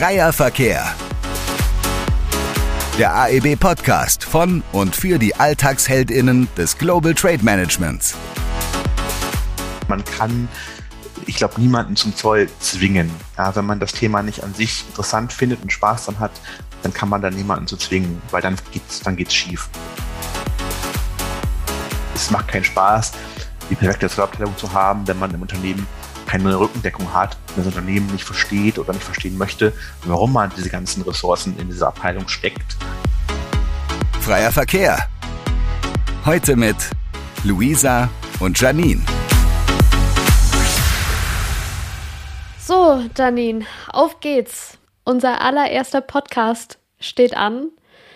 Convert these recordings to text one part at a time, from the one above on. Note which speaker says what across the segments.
Speaker 1: Freier Verkehr. Der AEB Podcast von und für die Alltagsheldinnen des Global Trade Managements.
Speaker 2: Man kann, ich glaube, niemanden zum Zoll zwingen. Ja, wenn man das Thema nicht an sich interessant findet und Spaß dann hat, dann kann man da niemanden zu zwingen, weil dann geht's, dann geht's schief. Es macht keinen Spaß, die perfekte Zollabteilung zu haben, wenn man im Unternehmen keine Rückendeckung hat, wenn das Unternehmen nicht versteht oder nicht verstehen möchte, warum man diese ganzen Ressourcen in diese Abteilung steckt.
Speaker 1: Freier Verkehr. Heute mit Luisa und Janine.
Speaker 3: So, Janine, auf geht's. Unser allererster Podcast steht an.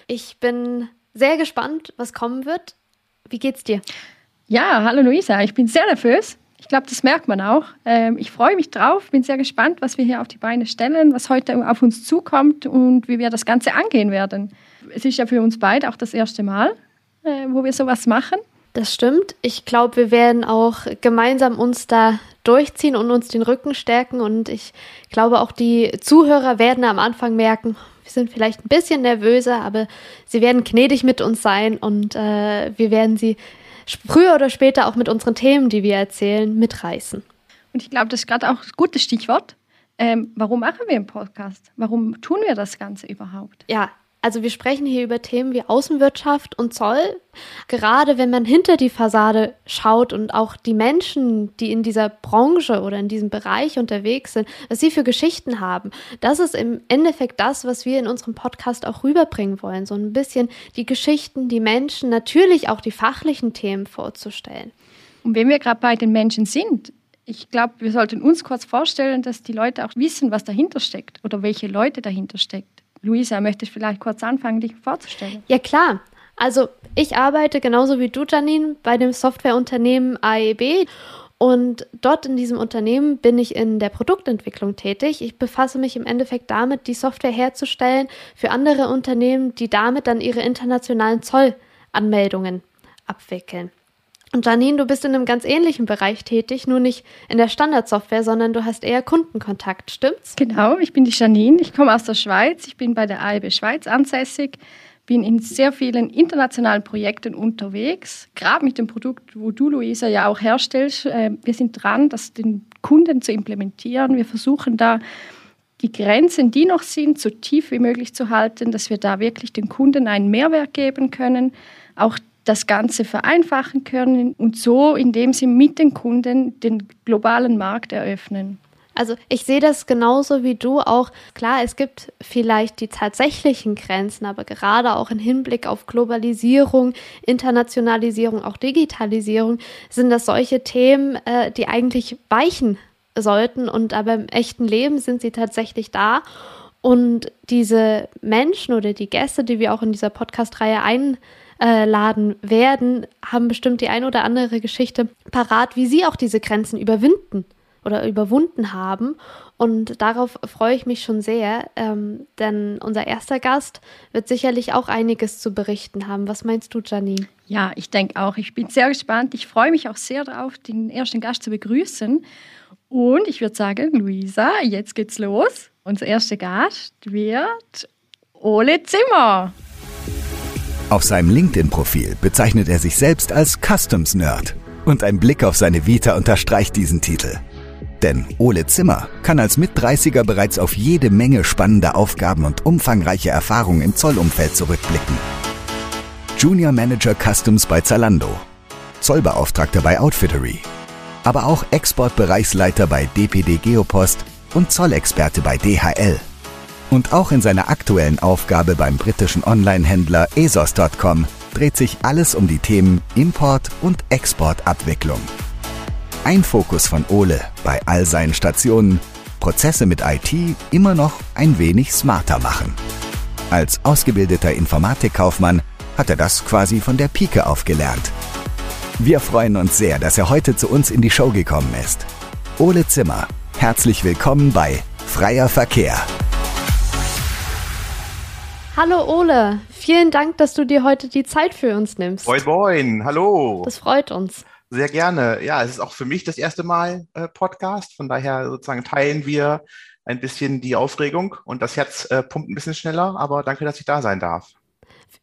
Speaker 3: Ich bin sehr gespannt, was kommen wird. Wie geht's dir?
Speaker 4: Ja, hallo Luisa, ich bin sehr nervös. Ich glaube, das merkt man auch. Ähm, ich freue mich drauf, bin sehr gespannt, was wir hier auf die Beine stellen, was heute auf uns zukommt und wie wir das Ganze angehen werden. Es ist ja für uns beide auch das erste Mal, äh, wo wir sowas machen.
Speaker 3: Das stimmt. Ich glaube, wir werden auch gemeinsam uns da durchziehen und uns den Rücken stärken. Und ich glaube, auch die Zuhörer werden am Anfang merken, wir sind vielleicht ein bisschen nervöser, aber sie werden gnädig mit uns sein und äh, wir werden sie früher oder später auch mit unseren Themen, die wir erzählen, mitreißen.
Speaker 4: Und ich glaube, das ist gerade auch ein gutes Stichwort. Ähm, warum machen wir einen Podcast? Warum tun wir das Ganze überhaupt?
Speaker 3: Ja, also wir sprechen hier über Themen wie Außenwirtschaft und Zoll. Gerade wenn man hinter die Fassade schaut und auch die Menschen, die in dieser Branche oder in diesem Bereich unterwegs sind, was sie für Geschichten haben, das ist im Endeffekt das, was wir in unserem Podcast auch rüberbringen wollen. So ein bisschen die Geschichten, die Menschen, natürlich auch die fachlichen Themen vorzustellen.
Speaker 4: Und wenn wir gerade bei den Menschen sind, ich glaube, wir sollten uns kurz vorstellen, dass die Leute auch wissen, was dahinter steckt oder welche Leute dahinter stecken. Luisa, möchtest du vielleicht kurz anfangen, dich vorzustellen?
Speaker 3: Ja, klar. Also ich arbeite genauso wie du, Janine, bei dem Softwareunternehmen AEB. Und dort in diesem Unternehmen bin ich in der Produktentwicklung tätig. Ich befasse mich im Endeffekt damit, die Software herzustellen für andere Unternehmen, die damit dann ihre internationalen Zollanmeldungen abwickeln. Und Janine, du bist in einem ganz ähnlichen Bereich tätig, nur nicht in der Standardsoftware, sondern du hast eher Kundenkontakt, stimmt's?
Speaker 4: Genau, ich bin die Janine, ich komme aus der Schweiz, ich bin bei der AIB Schweiz ansässig, bin in sehr vielen internationalen Projekten unterwegs, gerade mit dem Produkt, wo du, Luisa, ja auch herstellst. Äh, wir sind dran, das den Kunden zu implementieren. Wir versuchen da die Grenzen, die noch sind, so tief wie möglich zu halten, dass wir da wirklich den Kunden einen Mehrwert geben können. Auch das Ganze vereinfachen können und so, indem sie mit den Kunden den globalen Markt eröffnen.
Speaker 3: Also ich sehe das genauso wie du auch. Klar, es gibt vielleicht die tatsächlichen Grenzen, aber gerade auch im Hinblick auf Globalisierung, Internationalisierung, auch Digitalisierung sind das solche Themen, äh, die eigentlich weichen sollten und aber im echten Leben sind sie tatsächlich da. Und diese Menschen oder die Gäste, die wir auch in dieser Podcast-Reihe ein äh, laden werden, haben bestimmt die ein oder andere Geschichte parat, wie sie auch diese Grenzen überwinden oder überwunden haben. Und darauf freue ich mich schon sehr, ähm, denn unser erster Gast wird sicherlich auch einiges zu berichten haben. Was meinst du, Janine?
Speaker 4: Ja, ich denke auch. Ich bin sehr gespannt. Ich freue mich auch sehr darauf, den ersten Gast zu begrüßen. Und ich würde sagen, Luisa, jetzt geht's los. Unser erster Gast wird Ole Zimmer.
Speaker 1: Auf seinem LinkedIn-Profil bezeichnet er sich selbst als Customs Nerd. Und ein Blick auf seine Vita unterstreicht diesen Titel. Denn Ole Zimmer kann als Mit-30er bereits auf jede Menge spannender Aufgaben und umfangreiche Erfahrungen im Zollumfeld zurückblicken. Junior Manager Customs bei Zalando, Zollbeauftragter bei Outfittery, aber auch Exportbereichsleiter bei DPD Geopost und Zollexperte bei DHL. Und auch in seiner aktuellen Aufgabe beim britischen Online-Händler ASOS.com dreht sich alles um die Themen Import- und Exportabwicklung. Ein Fokus von Ole bei all seinen Stationen, Prozesse mit IT immer noch ein wenig smarter machen. Als ausgebildeter Informatikkaufmann hat er das quasi von der Pike auf gelernt. Wir freuen uns sehr, dass er heute zu uns in die Show gekommen ist. Ole Zimmer, herzlich willkommen bei Freier Verkehr.
Speaker 3: Hallo Ole, vielen Dank, dass du dir heute die Zeit für uns nimmst.
Speaker 2: Moin, moin, hallo.
Speaker 3: Das freut uns.
Speaker 2: Sehr gerne. Ja, es ist auch für mich das erste Mal äh, Podcast. Von daher sozusagen teilen wir ein bisschen die Aufregung und das Herz äh, pumpt ein bisschen schneller. Aber danke, dass ich da sein darf.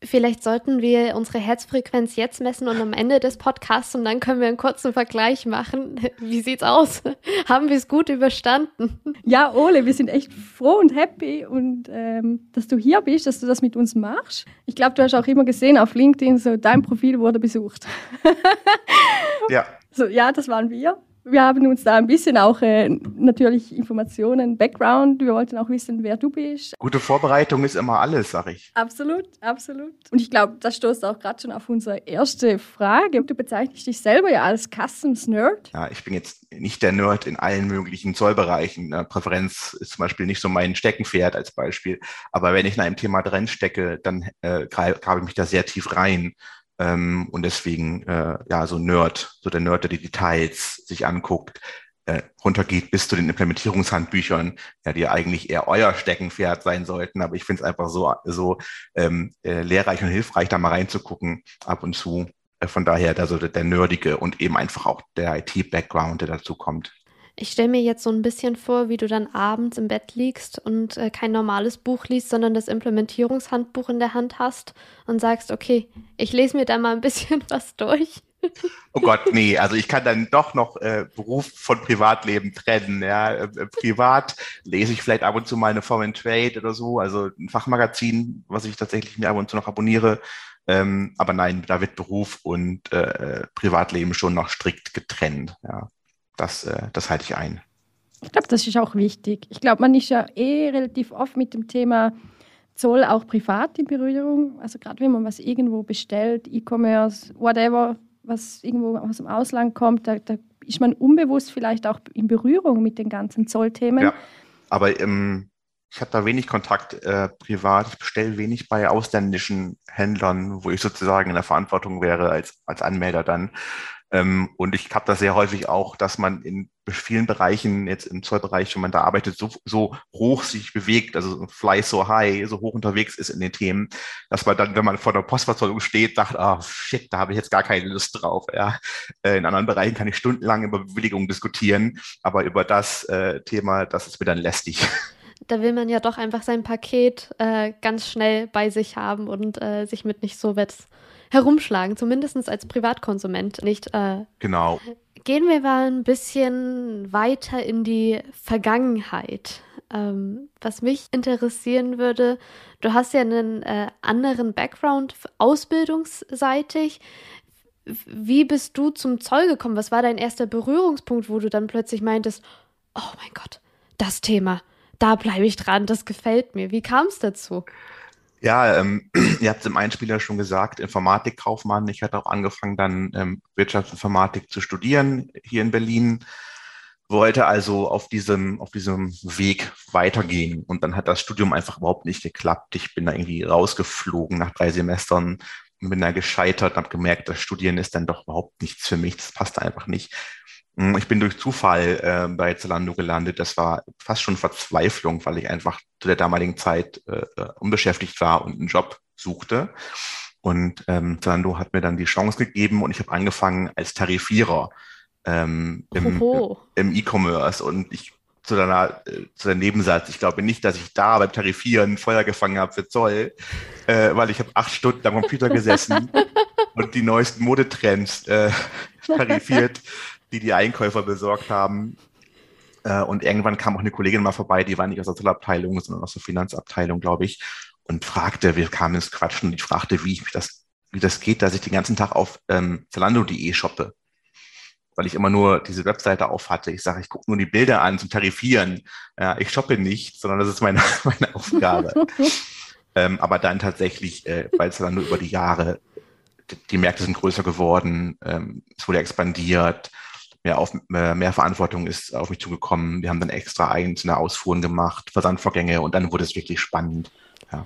Speaker 3: Vielleicht sollten wir unsere Herzfrequenz jetzt messen und am Ende des Podcasts und dann können wir einen kurzen Vergleich machen. Wie sieht's aus? Haben wir es gut überstanden?
Speaker 4: Ja, Ole, wir sind echt froh und happy und ähm, dass du hier bist, dass du das mit uns machst. Ich glaube, du hast auch immer gesehen auf LinkedIn, so dein Profil wurde besucht.
Speaker 2: ja.
Speaker 4: So, ja, das waren wir wir haben uns da ein bisschen auch äh, natürlich Informationen, Background. Wir wollten auch wissen, wer du bist.
Speaker 2: Gute Vorbereitung ist immer alles, sag ich.
Speaker 4: Absolut, absolut. Und ich glaube, das stoßt auch gerade schon auf unsere erste Frage. Du bezeichnest dich selber ja als Customs Nerd.
Speaker 2: Ja, ich bin jetzt nicht der Nerd in allen möglichen Zollbereichen. Präferenz ist zum Beispiel nicht so mein Steckenpferd als Beispiel. Aber wenn ich in einem Thema drin stecke, dann äh, grabe ich mich da sehr tief rein. Ähm, und deswegen, äh, ja, so Nerd, so der Nerd, der die Details sich anguckt, äh, runtergeht bis zu den Implementierungshandbüchern, ja, die eigentlich eher euer Steckenpferd sein sollten. Aber ich finde es einfach so, so ähm, äh, lehrreich und hilfreich, da mal reinzugucken ab und zu. Äh, von daher da so der, der Nerdige und eben einfach auch der IT-Background, der dazu kommt.
Speaker 3: Ich stelle mir jetzt so ein bisschen vor, wie du dann abends im Bett liegst und äh, kein normales Buch liest, sondern das Implementierungshandbuch in der Hand hast und sagst, okay, ich lese mir da mal ein bisschen was durch.
Speaker 2: Oh Gott, nee, also ich kann dann doch noch äh, Beruf von Privatleben trennen. Ja. Äh, äh privat lese ich vielleicht ab und zu mal eine Foreign Trade oder so, also ein Fachmagazin, was ich tatsächlich mir ab und zu noch abonniere. Ähm, aber nein, da wird Beruf und äh, Privatleben schon noch strikt getrennt. Ja das, äh, das halte ich ein.
Speaker 4: Ich glaube, das ist auch wichtig. Ich glaube, man ist ja eh relativ oft mit dem Thema Zoll auch privat in Berührung. Also gerade wenn man was irgendwo bestellt, E-Commerce, whatever, was irgendwo aus dem Ausland kommt, da, da, ist man unbewusst vielleicht auch in Berührung mit den ganzen Zollthemen. Ja,
Speaker 2: aber ähm, ich habe da wenig Kontakt äh, privat. Ich bestelle wenig bei ausländischen Händlern, wo ich sozusagen in der Verantwortung wäre als, als Anmelder dann. Ähm, und ich habe das sehr häufig auch, dass man in vielen Bereichen, jetzt im Zollbereich, wenn man da arbeitet, so, so hoch sich bewegt, also fly so high, so hoch unterwegs ist in den Themen, dass man dann, wenn man vor der Postverzollung steht, sagt, ah, oh, shit, da habe ich jetzt gar keine Lust drauf. Ja. Äh, in anderen Bereichen kann ich stundenlang über Bewilligung diskutieren, aber über das äh, Thema, das ist mir dann lästig.
Speaker 3: Da will man ja doch einfach sein Paket äh, ganz schnell bei sich haben und äh, sich mit nicht so wetz herumschlagen, zumindest als Privatkonsument nicht. Äh,
Speaker 2: genau.
Speaker 3: Gehen wir mal ein bisschen weiter in die Vergangenheit. Ähm, was mich interessieren würde, du hast ja einen äh, anderen Background ausbildungsseitig. Wie bist du zum Zoll gekommen? Was war dein erster Berührungspunkt, wo du dann plötzlich meintest, oh mein Gott, das Thema, da bleibe ich dran, das gefällt mir. Wie kam es dazu?
Speaker 2: Ja, ähm, ihr habt es im Einspieler schon gesagt, Informatikkaufmann. Ich hatte auch angefangen, dann ähm, Wirtschaftsinformatik zu studieren hier in Berlin, wollte also auf diesem, auf diesem Weg weitergehen. Und dann hat das Studium einfach überhaupt nicht geklappt. Ich bin da irgendwie rausgeflogen nach drei Semestern bin da gescheitert und habe gemerkt, das Studieren ist dann doch überhaupt nichts für mich. Das passt einfach nicht. Hm, ich bin durch Zufall äh, bei Zalando gelandet. Das war fast schon Verzweiflung, weil ich einfach zu der damaligen Zeit äh, äh, unbeschäftigt war und einen Job suchte. Und ähm, Zalando hat mir dann die Chance gegeben und ich habe angefangen als Tarifierer ähm, im, im E-Commerce. Und ich zu deiner, äh, zu deinem Nebensatz, ich glaube nicht, dass ich da beim Tarifieren Feuer gefangen habe für Zoll, äh, weil ich habe acht Stunden am Computer gesessen und die neuesten Modetrends äh, tarifiert die die Einkäufer besorgt haben. Äh, und irgendwann kam auch eine Kollegin mal vorbei, die war nicht aus der Zollabteilung, sondern aus der Finanzabteilung, glaube ich, und fragte, wir kamen ins Quatschen und ich fragte, wie ich das, wie das geht, dass ich den ganzen Tag auf ähm, Zalando.de shoppe. Weil ich immer nur diese Webseite auf hatte. Ich sage, ich gucke nur die Bilder an zum Tarifieren. Ja, ich shoppe nicht, sondern das ist meine, meine Aufgabe. ähm, aber dann tatsächlich, äh, weil Zalando über die Jahre, die, die Märkte sind größer geworden, ähm, es wurde expandiert, mehr, auf, äh, mehr Verantwortung ist auf mich zugekommen. Wir haben dann extra einzelne Ausfuhren gemacht, Versandvorgänge und dann wurde es wirklich spannend. Ja.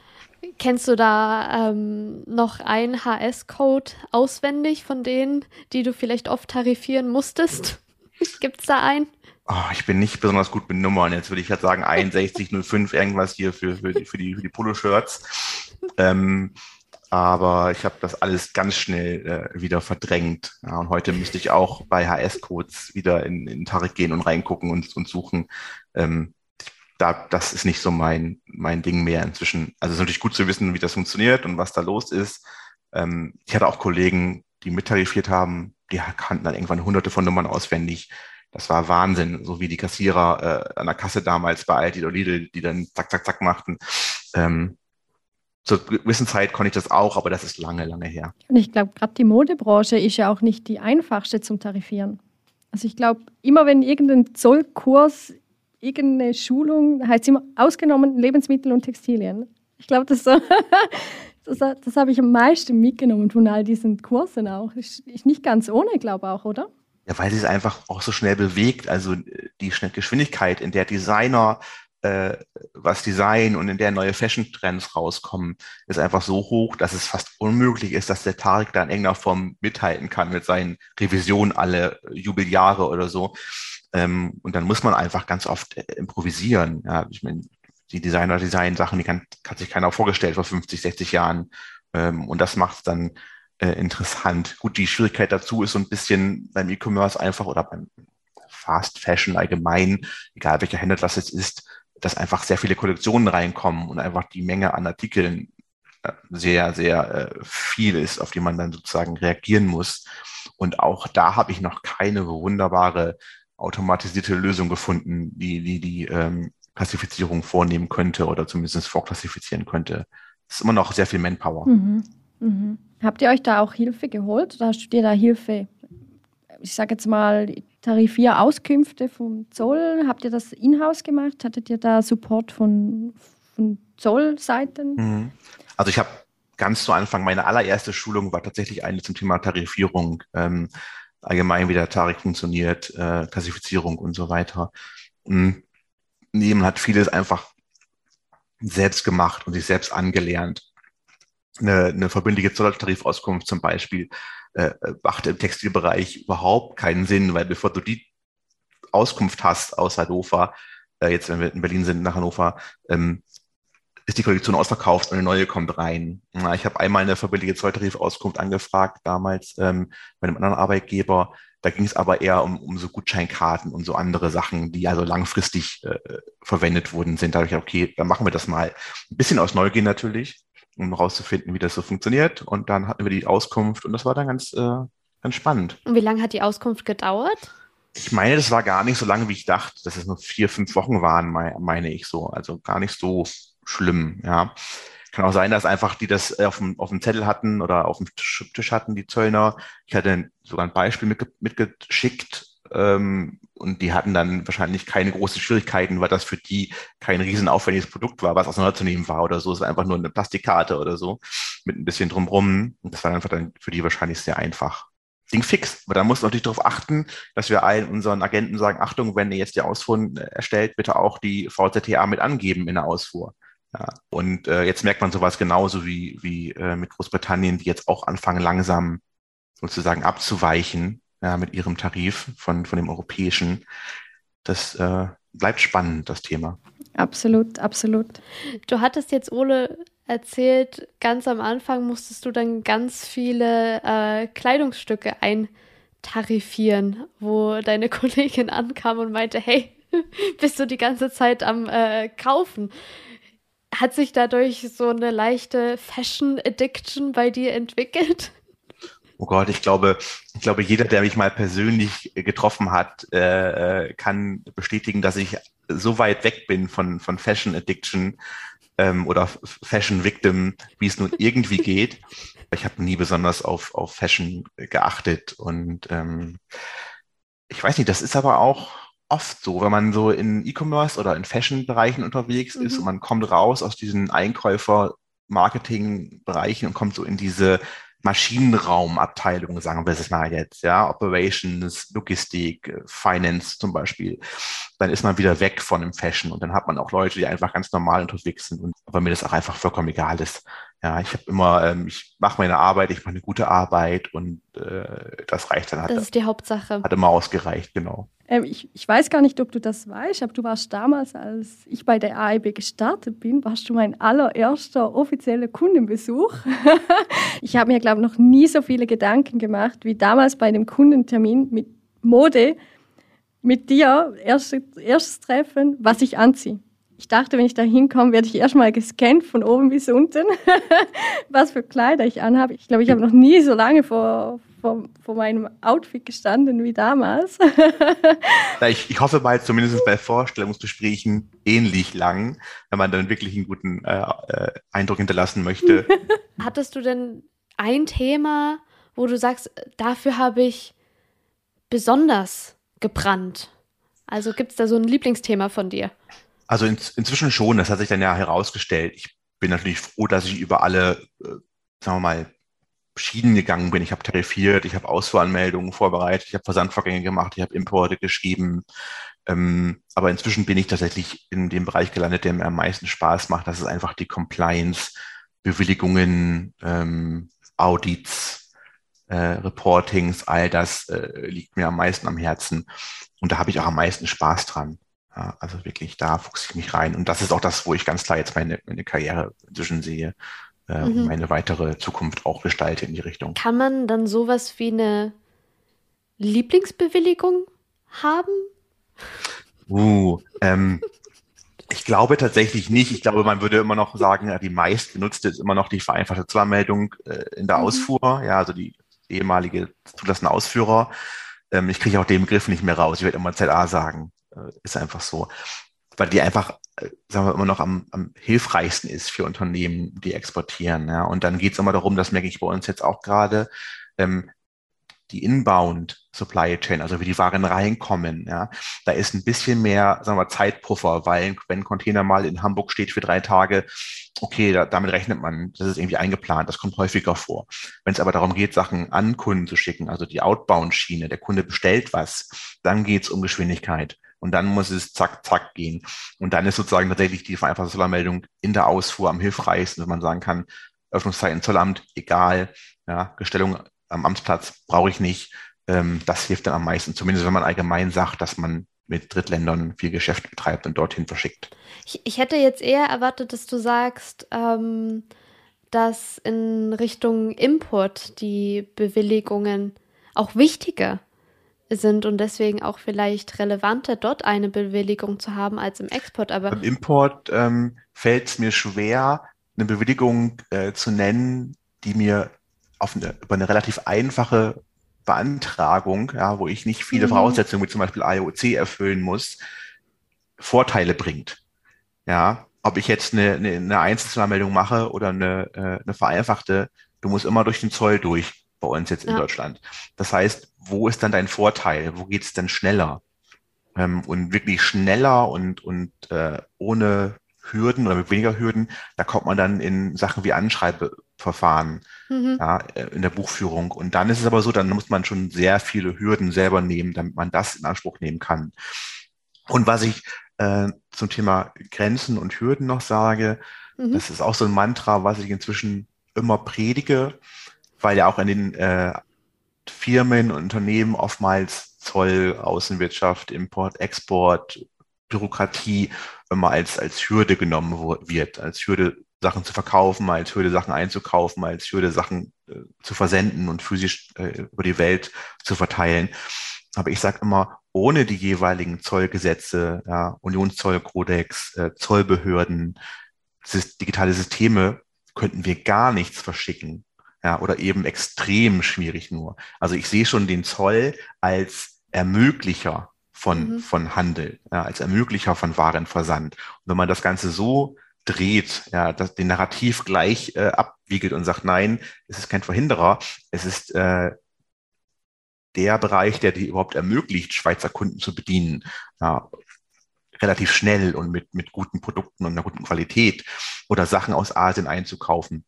Speaker 3: Kennst du da ähm, noch einen HS-Code auswendig von denen, die du vielleicht oft tarifieren musstest? Gibt es da einen?
Speaker 2: Oh, ich bin nicht besonders gut mit Nummern. Jetzt würde ich jetzt sagen 6105 irgendwas hier für, für die, für die, für die Poloshirts. Ähm, aber ich habe das alles ganz schnell äh, wieder verdrängt. Ja, und heute müsste ich auch bei HS-Codes wieder in, in Tarek gehen und reingucken und, und suchen. Ähm, da, das ist nicht so mein, mein Ding mehr inzwischen. Also es ist natürlich gut zu wissen, wie das funktioniert und was da los ist. Ähm, ich hatte auch Kollegen, die mittarifiert haben, die kannten dann irgendwann hunderte von Nummern auswendig. Das war Wahnsinn, so wie die Kassierer äh, an der Kasse damals bei Aldi oder Lidl, die dann zack, zack, zack machten. Ähm, zur gewissen Zeit konnte ich das auch, aber das ist lange, lange her.
Speaker 4: Und ich glaube, gerade die Modebranche ist ja auch nicht die einfachste zum Tarifieren. Also ich glaube, immer wenn irgendein Zollkurs, irgendeine Schulung, heißt immer ausgenommen Lebensmittel und Textilien. Ich glaube, das, so, das, das habe ich am meisten mitgenommen von all diesen Kursen auch. Ist, ist nicht ganz ohne, glaube ich auch, oder?
Speaker 2: Ja, weil sie es einfach auch so schnell bewegt. Also die Geschwindigkeit, in der Designer äh, was Design und in der neue Fashion-Trends rauskommen, ist einfach so hoch, dass es fast unmöglich ist, dass der Tarek da in irgendeiner Form mithalten kann mit seinen Revisionen alle Jubeljahre oder so. Ähm, und dann muss man einfach ganz oft äh, improvisieren. Ja, ich meine, die Designer-Design-Sachen, die kann, hat sich keiner vorgestellt vor 50, 60 Jahren. Ähm, und das macht es dann äh, interessant. Gut, die Schwierigkeit dazu ist so ein bisschen beim E-Commerce einfach oder beim Fast Fashion allgemein, egal welcher Händler das jetzt ist, dass einfach sehr viele Kollektionen reinkommen und einfach die Menge an Artikeln äh, sehr, sehr äh, viel ist, auf die man dann sozusagen reagieren muss. Und auch da habe ich noch keine wunderbare automatisierte Lösung gefunden, die die, die ähm, Klassifizierung vornehmen könnte oder zumindest vorklassifizieren könnte. Es ist immer noch sehr viel Manpower.
Speaker 4: Mhm. Mhm. Habt ihr euch da auch Hilfe geholt oder hast du dir da Hilfe, ich sage jetzt mal, Tarifier Auskünfte vom Zoll. Habt ihr das in-house gemacht? Hattet ihr da Support von, von Zollseiten?
Speaker 2: Mhm. Also ich habe ganz zu Anfang, meine allererste Schulung war tatsächlich eine zum Thema Tarifierung, ähm, allgemein wie der Tarif funktioniert, äh, Klassifizierung und so weiter. Und man hat vieles einfach selbst gemacht und sich selbst angelernt. Eine, eine verbindliche Zolltarifauskunft zum Beispiel äh, macht im Textilbereich überhaupt keinen Sinn, weil bevor du die Auskunft hast aus Hannover, äh, jetzt wenn wir in Berlin sind, nach Hannover, ähm, ist die Kollektion ausverkauft und eine neue kommt rein. Na, ich habe einmal eine verbindliche Zolltarifauskunft angefragt, damals ähm, bei einem anderen Arbeitgeber. Da ging es aber eher um, um so Gutscheinkarten und so andere Sachen, die also langfristig äh, verwendet wurden sind. Da habe ich gedacht, okay, dann machen wir das mal. Ein bisschen aus Neugier natürlich, um herauszufinden, wie das so funktioniert. Und dann hatten wir die Auskunft und das war dann ganz, äh, ganz spannend.
Speaker 3: Und wie lange hat die Auskunft gedauert?
Speaker 2: Ich meine, das war gar nicht so lange, wie ich dachte, dass es nur vier, fünf Wochen waren, meine ich so. Also gar nicht so schlimm, ja. Kann auch sein, dass einfach die das auf dem, auf dem Zettel hatten oder auf dem Tisch hatten, die Zöllner. Ich hatte sogar ein Beispiel mitge mitgeschickt, ähm, und die hatten dann wahrscheinlich keine großen Schwierigkeiten, weil das für die kein riesenaufwendiges Produkt war, was auseinanderzunehmen war oder so. Es war einfach nur eine Plastikkarte oder so mit ein bisschen drumrum. Und das war einfach dann für die wahrscheinlich sehr einfach. Ding fix. Aber da muss man natürlich darauf achten, dass wir allen unseren Agenten sagen, Achtung, wenn ihr jetzt die Ausfuhr äh, erstellt, bitte auch die VZTA mit angeben in der Ausfuhr. Ja. Und äh, jetzt merkt man sowas genauso wie, wie äh, mit Großbritannien, die jetzt auch anfangen, langsam sozusagen abzuweichen ja, mit ihrem Tarif von, von dem europäischen. Das äh, bleibt spannend, das Thema.
Speaker 4: Absolut, absolut.
Speaker 3: Du hattest jetzt, Ole, erzählt, ganz am Anfang musstest du dann ganz viele äh, Kleidungsstücke eintarifieren, wo deine Kollegin ankam und meinte, hey, bist du die ganze Zeit am äh, Kaufen? Hat sich dadurch so eine leichte Fashion Addiction bei dir entwickelt?
Speaker 2: Oh Gott, ich glaube, ich glaube, jeder, der mich mal persönlich getroffen hat, äh, kann bestätigen, dass ich so weit weg bin von, von Fashion Addiction ähm, oder Fashion Victim, wie es nun irgendwie geht. Ich habe nie besonders auf, auf Fashion geachtet und ähm, ich weiß nicht, das ist aber auch oft so, wenn man so in E-Commerce oder in Fashion-Bereichen unterwegs mhm. ist und man kommt raus aus diesen Einkäufer-Marketing-Bereichen und kommt so in diese Maschinenraumabteilung, sagen wir es mal jetzt, ja, Operations, Logistik, Finance zum Beispiel, dann ist man wieder weg von dem Fashion und dann hat man auch Leute, die einfach ganz normal unterwegs sind und aber mir das auch einfach vollkommen egal ist. Ja, ich habe immer, ähm, ich mache meine Arbeit, ich mache eine gute Arbeit und äh, das reicht dann.
Speaker 3: Hat, das ist die Hauptsache.
Speaker 2: Hat immer ausgereicht, genau.
Speaker 4: Ähm, ich, ich, weiß gar nicht, ob du das weißt, aber du warst damals, als ich bei der AIB gestartet bin, warst du mein allererster offizieller Kundenbesuch. ich habe mir, glaube ich, noch nie so viele Gedanken gemacht wie damals bei dem Kundentermin mit Mode, mit dir, erstes, erstes Treffen, was ich anziehe. Ich dachte, wenn ich da hinkomme, werde ich erstmal gescannt von oben bis unten, was für Kleider ich anhabe. Ich glaube, ich habe noch nie so lange vor, vor, vor meinem Outfit gestanden wie damals.
Speaker 2: ich, ich hoffe mal zumindest bei Vorstellungsgesprächen ähnlich lang, wenn man dann wirklich einen guten äh, äh Eindruck hinterlassen möchte.
Speaker 3: Hattest du denn ein Thema, wo du sagst, dafür habe ich besonders gebrannt? Also gibt es da so ein Lieblingsthema von dir?
Speaker 2: Also in, inzwischen schon, das hat sich dann ja herausgestellt. Ich bin natürlich froh, dass ich über alle, äh, sagen wir mal, Schienen gegangen bin. Ich habe tarifiert, ich habe Ausfuhranmeldungen vorbereitet, ich habe Versandvorgänge gemacht, ich habe Importe geschrieben. Ähm, aber inzwischen bin ich tatsächlich in dem Bereich gelandet, der mir am meisten Spaß macht. Das ist einfach die Compliance, Bewilligungen, ähm, Audits, äh, Reportings, all das äh, liegt mir am meisten am Herzen. Und da habe ich auch am meisten Spaß dran. Also wirklich, da fuchse ich mich rein. Und das ist auch das, wo ich ganz klar jetzt meine, meine Karriere inzwischen sehe, äh, mhm. meine weitere Zukunft auch gestalte in die Richtung.
Speaker 3: Kann man dann sowas wie eine Lieblingsbewilligung haben?
Speaker 2: Uh, ähm, ich glaube tatsächlich nicht. Ich glaube, man würde immer noch sagen, ja, die meist genutzte ist immer noch die vereinfachte Zollanmeldung äh, in der mhm. Ausfuhr, ja, also die ehemalige zulassene Ausführer. Ähm, ich kriege auch den Begriff nicht mehr raus. Ich werde immer ZA sagen. Äh, ist einfach so. Weil die einfach, äh, sagen wir immer noch am, am hilfreichsten ist für Unternehmen, die exportieren. Ja. Und dann geht es immer darum, das merke ich bei uns jetzt auch gerade, ähm, die Inbound Supply Chain, also wie die Waren reinkommen, ja, da ist ein bisschen mehr, sagen wir, Zeitpuffer, weil wenn ein Container mal in Hamburg steht für drei Tage, okay, da, damit rechnet man, das ist irgendwie eingeplant, das kommt häufiger vor. Wenn es aber darum geht, Sachen an Kunden zu schicken, also die Outbound-Schiene, der Kunde bestellt was, dann geht es um Geschwindigkeit. Und dann muss es zack, zack gehen. Und dann ist sozusagen tatsächlich die vereinfachte Zollermeldung in der Ausfuhr am hilfreichsten, wenn man sagen kann, Öffnungszeiten Zollamt, egal, ja, Gestellung am Amtsplatz brauche ich nicht. Ähm, das hilft dann am meisten, zumindest wenn man allgemein sagt, dass man mit Drittländern viel Geschäft betreibt und dorthin verschickt.
Speaker 3: Ich, ich hätte jetzt eher erwartet, dass du sagst, ähm, dass in Richtung Import die Bewilligungen auch wichtiger sind und deswegen auch vielleicht relevanter, dort eine Bewilligung zu haben als im Export. Aber
Speaker 2: Im Import ähm, fällt es mir schwer, eine Bewilligung äh, zu nennen, die mir auf eine, über eine relativ einfache Beantragung, ja, wo ich nicht viele mhm. Voraussetzungen wie zum Beispiel IOC erfüllen muss, Vorteile bringt. Ja, ob ich jetzt eine, eine, eine Einzelzimmermeldung mache oder eine, äh, eine vereinfachte, du musst immer durch den Zoll durch bei uns jetzt in ja. Deutschland. Das heißt, wo ist dann dein Vorteil? Wo geht es denn schneller? Ähm, und wirklich schneller und, und äh, ohne Hürden oder mit weniger Hürden, da kommt man dann in Sachen wie Anschreibeverfahren mhm. ja, äh, in der Buchführung. Und dann ist es aber so, dann muss man schon sehr viele Hürden selber nehmen, damit man das in Anspruch nehmen kann. Und was ich äh, zum Thema Grenzen und Hürden noch sage, mhm. das ist auch so ein Mantra, was ich inzwischen immer predige weil ja auch in den äh, Firmen und Unternehmen oftmals Zoll, Außenwirtschaft, Import, Export, Bürokratie immer als, als Hürde genommen wird, als Hürde Sachen zu verkaufen, als Hürde Sachen einzukaufen, als Hürde Sachen äh, zu versenden und physisch äh, über die Welt zu verteilen. Aber ich sage immer, ohne die jeweiligen Zollgesetze, ja, Unionszollkodex, äh, Zollbehörden, digitale Systeme, könnten wir gar nichts verschicken ja, oder eben extrem schwierig nur. Also ich sehe schon den Zoll als Ermöglicher von, mhm. von Handel, ja, als Ermöglicher von Warenversand. Und wenn man das Ganze so dreht, ja, das, den Narrativ gleich äh, abwiegelt und sagt, nein, es ist kein Verhinderer, es ist äh, der Bereich, der die überhaupt ermöglicht, Schweizer Kunden zu bedienen, ja, relativ schnell und mit, mit guten Produkten und einer guten Qualität oder Sachen aus Asien einzukaufen.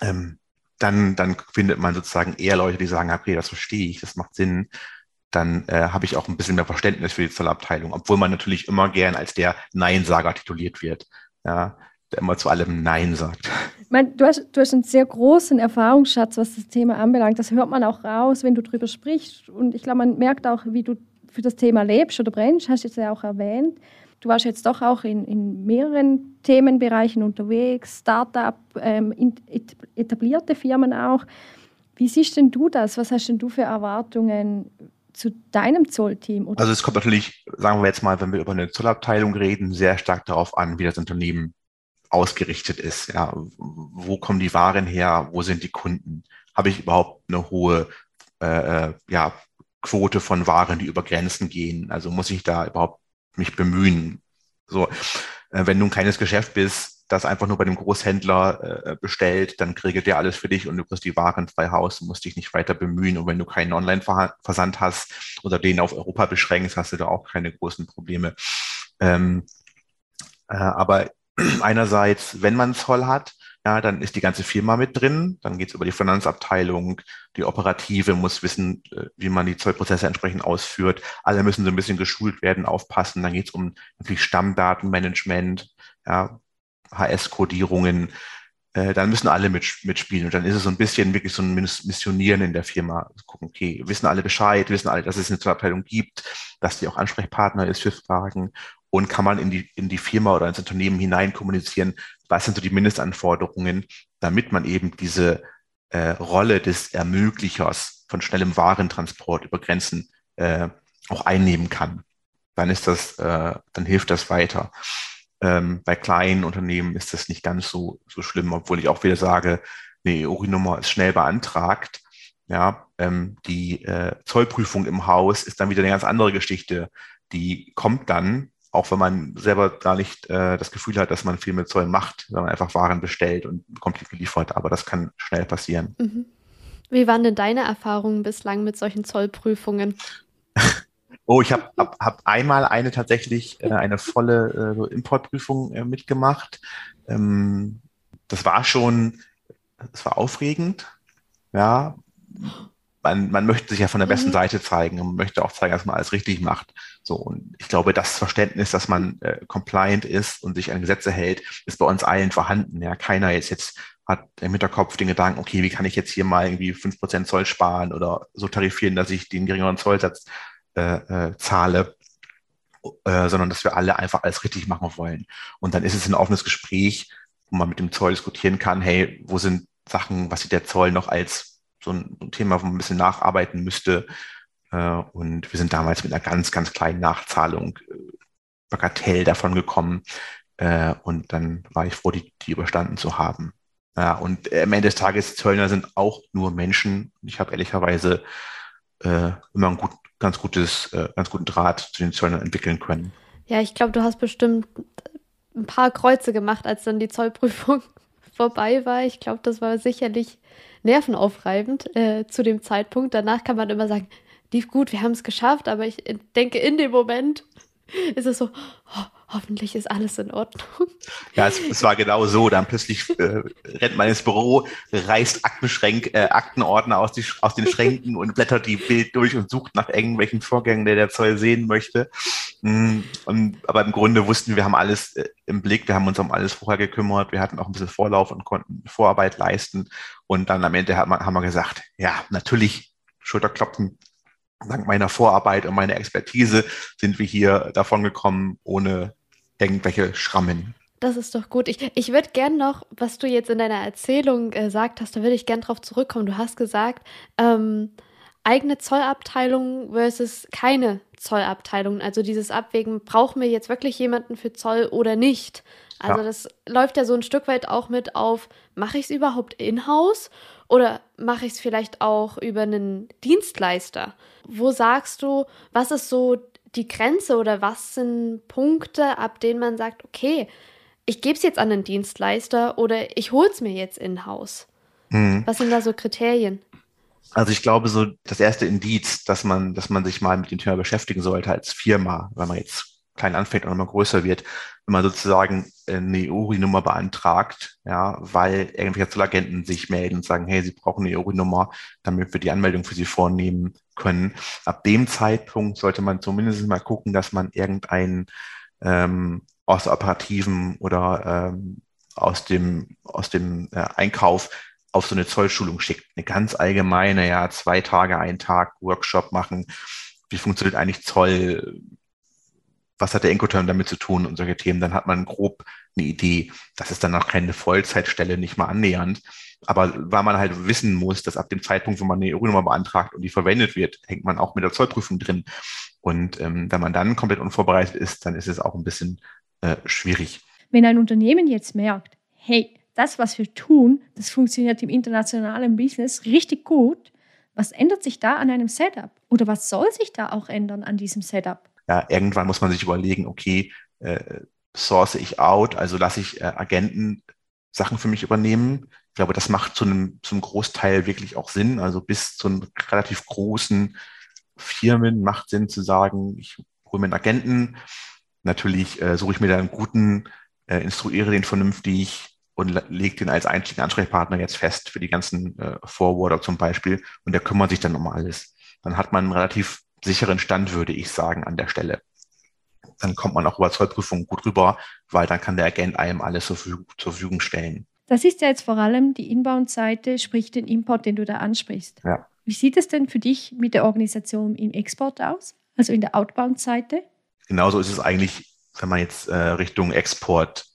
Speaker 2: Ähm, dann, dann findet man sozusagen eher Leute, die sagen, okay, das verstehe ich, das macht Sinn. Dann äh, habe ich auch ein bisschen mehr Verständnis für die Zollabteilung, obwohl man natürlich immer gern als der Neinsager tituliert wird. Ja, der immer zu allem Nein sagt.
Speaker 4: Ich meine, du, hast, du hast einen sehr großen Erfahrungsschatz, was das Thema anbelangt. Das hört man auch raus, wenn du darüber sprichst. Und ich glaube, man merkt auch, wie du für das Thema lebst oder brennst, hast du jetzt ja auch erwähnt. Du warst jetzt doch auch in, in mehreren Themenbereichen unterwegs, Startup, ähm, etablierte Firmen auch. Wie siehst denn du das? Was hast denn du für Erwartungen zu deinem Zollteam?
Speaker 2: Also es kommt natürlich, sagen wir jetzt mal, wenn wir über eine Zollabteilung reden, sehr stark darauf an, wie das Unternehmen ausgerichtet ist. Ja, wo kommen die Waren her? Wo sind die Kunden? Habe ich überhaupt eine hohe äh, äh ja, Quote von Waren, die über Grenzen gehen? Also muss ich da überhaupt mich bemühen? So, äh, wenn du ein kleines Geschäft bist, das einfach nur bei dem Großhändler äh, bestellt, dann kriegt der alles für dich und du kriegst die Waren frei Haus, musst dich nicht weiter bemühen. Und wenn du keinen Online-Versand hast oder den auf Europa beschränkst, hast du da auch keine großen Probleme. Ähm, äh, aber einerseits, wenn man Zoll hat, ja, dann ist die ganze Firma mit drin. Dann geht es über die Finanzabteilung, die Operative muss wissen, äh, wie man die Zollprozesse entsprechend ausführt. Alle müssen so ein bisschen geschult werden, aufpassen. Dann geht es um natürlich Stammdatenmanagement, ja, HS-Kodierungen, äh, dann müssen alle mit, mitspielen. Und dann ist es so ein bisschen wirklich so ein Missionieren in der Firma. Also gucken, okay, wissen alle Bescheid, wissen alle, dass es eine Abteilung gibt, dass die auch Ansprechpartner ist für Fragen und kann man in die, in die Firma oder ins Unternehmen hinein kommunizieren, was sind so die Mindestanforderungen, damit man eben diese äh, Rolle des Ermöglichers von schnellem Warentransport über Grenzen äh, auch einnehmen kann. Dann ist das, äh, dann hilft das weiter. Ähm, bei kleinen Unternehmen ist das nicht ganz so, so schlimm, obwohl ich auch wieder sage, eine EORI-Nummer ist schnell beantragt. Ja, ähm, die äh, Zollprüfung im Haus ist dann wieder eine ganz andere Geschichte. Die kommt dann, auch wenn man selber gar nicht äh, das Gefühl hat, dass man viel mit Zoll macht, wenn man einfach Waren bestellt und die geliefert. Aber das kann schnell passieren. Mhm.
Speaker 3: Wie waren denn deine Erfahrungen bislang mit solchen Zollprüfungen?
Speaker 2: Oh, ich habe hab, hab einmal eine tatsächlich, äh, eine volle äh, Importprüfung äh, mitgemacht. Ähm, das war schon, das war aufregend. Ja, man, man möchte sich ja von der besten mhm. Seite zeigen und möchte auch zeigen, dass man alles richtig macht. So, und ich glaube, das Verständnis, dass man äh, compliant ist und sich an Gesetze hält, ist bei uns allen vorhanden. Ja, keiner jetzt jetzt hat im Hinterkopf den Gedanken, okay, wie kann ich jetzt hier mal irgendwie fünf Prozent Zoll sparen oder so tarifieren, dass ich den geringeren Zollsatz äh, äh, zahle, äh, sondern dass wir alle einfach alles richtig machen wollen. Und dann ist es ein offenes Gespräch, wo man mit dem Zoll diskutieren kann, hey, wo sind Sachen, was sieht der Zoll noch als so ein Thema, wo man ein bisschen nacharbeiten müsste. Äh, und wir sind damals mit einer ganz, ganz kleinen Nachzahlung äh, Bagatell davon gekommen. Äh, und dann war ich froh, die, die überstanden zu haben. Ja, und am Ende des Tages, Zöllner sind auch nur Menschen. Ich habe ehrlicherweise äh, immer einen gut, ganz äh, ganz guten Draht zu den Zöllnern entwickeln können.
Speaker 3: Ja, ich glaube, du hast bestimmt ein paar Kreuze gemacht, als dann die Zollprüfung vorbei war. Ich glaube, das war sicherlich nervenaufreibend äh, zu dem Zeitpunkt. Danach kann man immer sagen, lief gut, wir haben es geschafft, aber ich denke, in dem Moment ist es so, oh, hoffentlich ist alles in Ordnung.
Speaker 2: Ja, es, es war genau so. Dann plötzlich äh, rennt man ins Büro, reißt Aktenschränk, äh, Aktenordner aus, die, aus den Schränken und blättert die Bild durch und sucht nach irgendwelchen Vorgängen, der der Zoll sehen möchte. Mm, und, aber im Grunde wussten wir, haben alles äh, im Blick, wir haben uns um alles vorher gekümmert, wir hatten auch ein bisschen Vorlauf und konnten Vorarbeit leisten. Und dann am Ende haben wir gesagt, ja, natürlich Schulterklopfen, dank meiner Vorarbeit und meiner Expertise sind wir hier davon gekommen, ohne irgendwelche Schrammen.
Speaker 3: Das ist doch gut. Ich, ich würde gern noch, was du jetzt in deiner Erzählung äh, gesagt hast, da würde ich gern drauf zurückkommen. Du hast gesagt, ähm, eigene Zollabteilung versus keine Zollabteilung. Also dieses Abwägen, brauchen wir jetzt wirklich jemanden für Zoll oder nicht? Also ja. das läuft ja so ein Stück weit auch mit auf, mache ich es überhaupt in-house oder mache ich es vielleicht auch über einen Dienstleister? Wo sagst du, was ist so die Grenze oder was sind Punkte, ab denen man sagt, okay, ich gebe es jetzt an einen Dienstleister oder ich hole es mir jetzt in-house? Mhm. Was sind da so Kriterien?
Speaker 2: Also ich glaube, so das erste Indiz, dass man, dass man sich mal mit dem Thema beschäftigen sollte als Firma, wenn man jetzt klein anfängt und immer größer wird, wenn man sozusagen eine EURI-Nummer beantragt, ja, weil irgendwelche Zollagenten sich melden und sagen, hey, sie brauchen eine EURI-Nummer, damit wir die Anmeldung für sie vornehmen können. Ab dem Zeitpunkt sollte man zumindest mal gucken, dass man irgendeinen ähm, aus operativen oder ähm, aus dem, aus dem äh, Einkauf auf so eine Zollschulung schickt. Eine ganz allgemeine, ja, zwei Tage, ein Tag Workshop machen. Wie funktioniert eigentlich Zoll? Was hat der Incoterm damit zu tun und solche Themen? Dann hat man grob eine Idee. Das ist dann auch keine Vollzeitstelle, nicht mal annähernd. Aber weil man halt wissen muss, dass ab dem Zeitpunkt, wo man eine EU-Nummer beantragt und die verwendet wird, hängt man auch mit der Zollprüfung drin. Und ähm, wenn man dann komplett unvorbereitet ist, dann ist es auch ein bisschen äh, schwierig.
Speaker 4: Wenn ein Unternehmen jetzt merkt, hey, das, was wir tun, das funktioniert im internationalen Business richtig gut, was ändert sich da an einem Setup? Oder was soll sich da auch ändern an diesem Setup?
Speaker 2: Ja, irgendwann muss man sich überlegen, okay, äh, source ich out, also lasse ich äh, Agenten Sachen für mich übernehmen. Ich glaube, das macht zu einem, zum Großteil wirklich auch Sinn. Also bis zu einem relativ großen Firmen macht Sinn zu sagen, ich hole mir einen Agenten. Natürlich äh, suche ich mir da einen guten, äh, instruiere den vernünftig und lege den als einzigen Ansprechpartner jetzt fest für die ganzen äh, Forwarder zum Beispiel. Und der kümmert sich dann um alles. Dann hat man einen relativ sicheren Stand, würde ich sagen, an der Stelle. Dann kommt man auch über Zollprüfungen gut rüber, weil dann kann der Agent einem alles zur, Verfügung stellen.
Speaker 4: Das ist ja jetzt vor allem die Inbound-Seite, sprich den Import, den du da ansprichst.
Speaker 2: Ja.
Speaker 4: Wie sieht es denn für dich mit der Organisation im Export aus, also in der Outbound-Seite?
Speaker 2: Genauso ist es eigentlich, wenn man jetzt äh, Richtung Export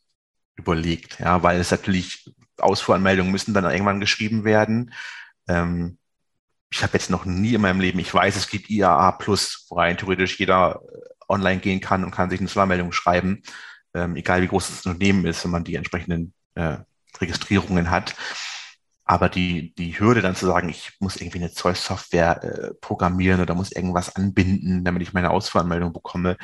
Speaker 2: überlegt, ja, weil es natürlich Ausfuhranmeldungen müssen dann irgendwann geschrieben werden. Ähm, ich habe jetzt noch nie in meinem Leben, ich weiß, es gibt IAA Plus, wo rein theoretisch jeder äh, online gehen kann und kann sich eine Zollmeldung schreiben, ähm, egal wie groß das Unternehmen ist, wenn man die entsprechenden äh, Registrierungen hat. Aber die, die Hürde dann zu sagen, ich muss irgendwie eine Zollsoftware äh, programmieren oder muss irgendwas anbinden, damit ich meine Ausfuhranmeldung bekomme,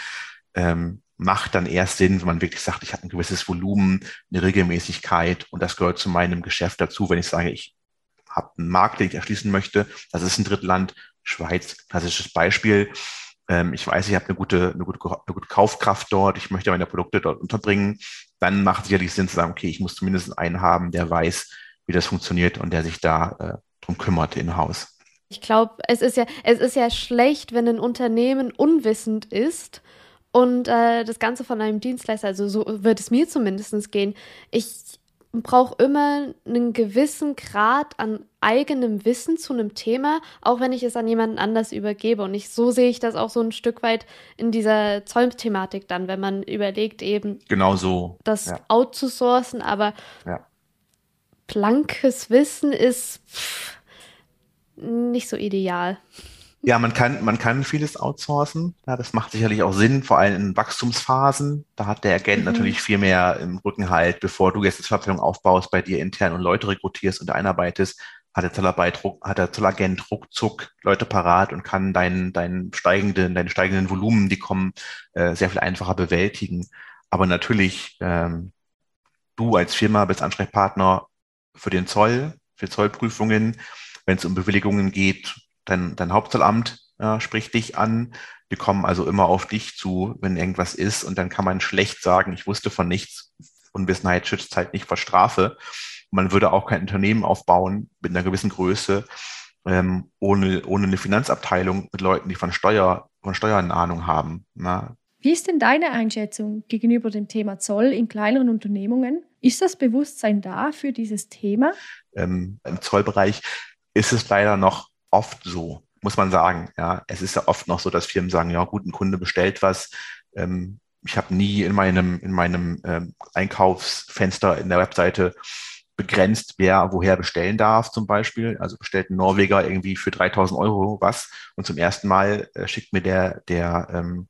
Speaker 2: ähm, macht dann erst Sinn, wenn man wirklich sagt, ich habe ein gewisses Volumen, eine Regelmäßigkeit und das gehört zu meinem Geschäft dazu, wenn ich sage, ich habe einen Markt, den ich erschließen möchte, das ist ein Drittland, Schweiz, klassisches Beispiel. Ähm, ich weiß, ich habe eine gute, eine, gute, eine gute Kaufkraft dort, ich möchte meine Produkte dort unterbringen, dann macht sicherlich Sinn zu sagen, okay, ich muss zumindest einen haben, der weiß, wie das funktioniert und der sich da äh, drum kümmert in Haus.
Speaker 3: Ich glaube, es ist ja, es ist ja schlecht, wenn ein Unternehmen unwissend ist und äh, das Ganze von einem Dienstleister, also so wird es mir zumindest gehen. Ich brauche immer einen gewissen Grad an eigenem Wissen zu einem Thema, auch wenn ich es an jemanden anders übergebe. Und ich, so sehe ich das auch so ein Stück weit in dieser Zollthematik dann, wenn man überlegt, eben
Speaker 2: genau so
Speaker 3: das ja. outzusourcen, aber
Speaker 2: ja
Speaker 3: blankes Wissen ist pff, nicht so ideal.
Speaker 2: Ja, man kann, man kann vieles outsourcen. Ja, das macht sicherlich auch Sinn, vor allem in Wachstumsphasen. Da hat der Agent mhm. natürlich viel mehr im Rücken halt, bevor du jetzt die Abteilung aufbaust, bei dir intern und Leute rekrutierst und einarbeitest, hat der Zollarbeit, hat der Zollagent ruckzuck Leute parat und kann deinen, deinen steigenden, deine steigenden Volumen, die kommen, äh, sehr viel einfacher bewältigen. Aber natürlich, ähm, du als Firma bist Ansprechpartner für den Zoll, für Zollprüfungen. Wenn es um Bewilligungen geht, dein, dein Hauptzollamt äh, spricht dich an. Die kommen also immer auf dich zu, wenn irgendwas ist. Und dann kann man schlecht sagen, ich wusste von nichts. Unwissenheit schützt halt nicht vor Strafe. Man würde auch kein Unternehmen aufbauen mit einer gewissen Größe, ähm, ohne, ohne eine Finanzabteilung mit Leuten, die von Steuer, von Steuern Ahnung haben. Na,
Speaker 4: wie ist denn deine Einschätzung gegenüber dem Thema Zoll in kleineren Unternehmungen? Ist das Bewusstsein da für dieses Thema?
Speaker 2: Ähm, Im Zollbereich ist es leider noch oft so, muss man sagen. Ja, es ist ja oft noch so, dass Firmen sagen, ja gut, ein Kunde bestellt was. Ähm, ich habe nie in meinem, in meinem ähm, Einkaufsfenster in der Webseite begrenzt, wer woher bestellen darf zum Beispiel. Also bestellt ein Norweger irgendwie für 3000 Euro was und zum ersten Mal äh, schickt mir der, der ähm,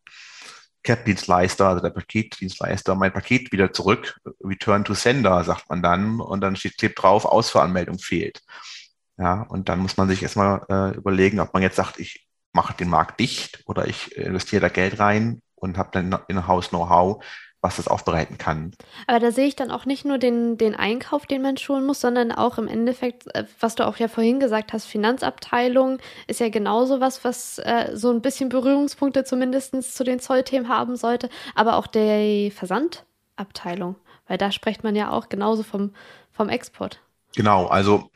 Speaker 2: CAP-Dienstleister, also der Paketdienstleister, mein Paket wieder zurück. Return to Sender, sagt man dann. Und dann steht klebt drauf, Ausfuhranmeldung fehlt. Ja, und dann muss man sich erstmal äh, überlegen, ob man jetzt sagt, ich mache den Markt dicht oder ich investiere da Geld rein und habe dann in-house Know-how, was das aufbereiten kann.
Speaker 3: Aber da sehe ich dann auch nicht nur den, den Einkauf, den man schulen muss, sondern auch im Endeffekt, äh, was du auch ja vorhin gesagt hast, Finanzabteilung ist ja genauso was, was äh, so ein bisschen Berührungspunkte zumindest zu den Zollthemen haben sollte, aber auch der Versandabteilung, weil da spricht man ja auch genauso vom, vom Export.
Speaker 2: Genau, also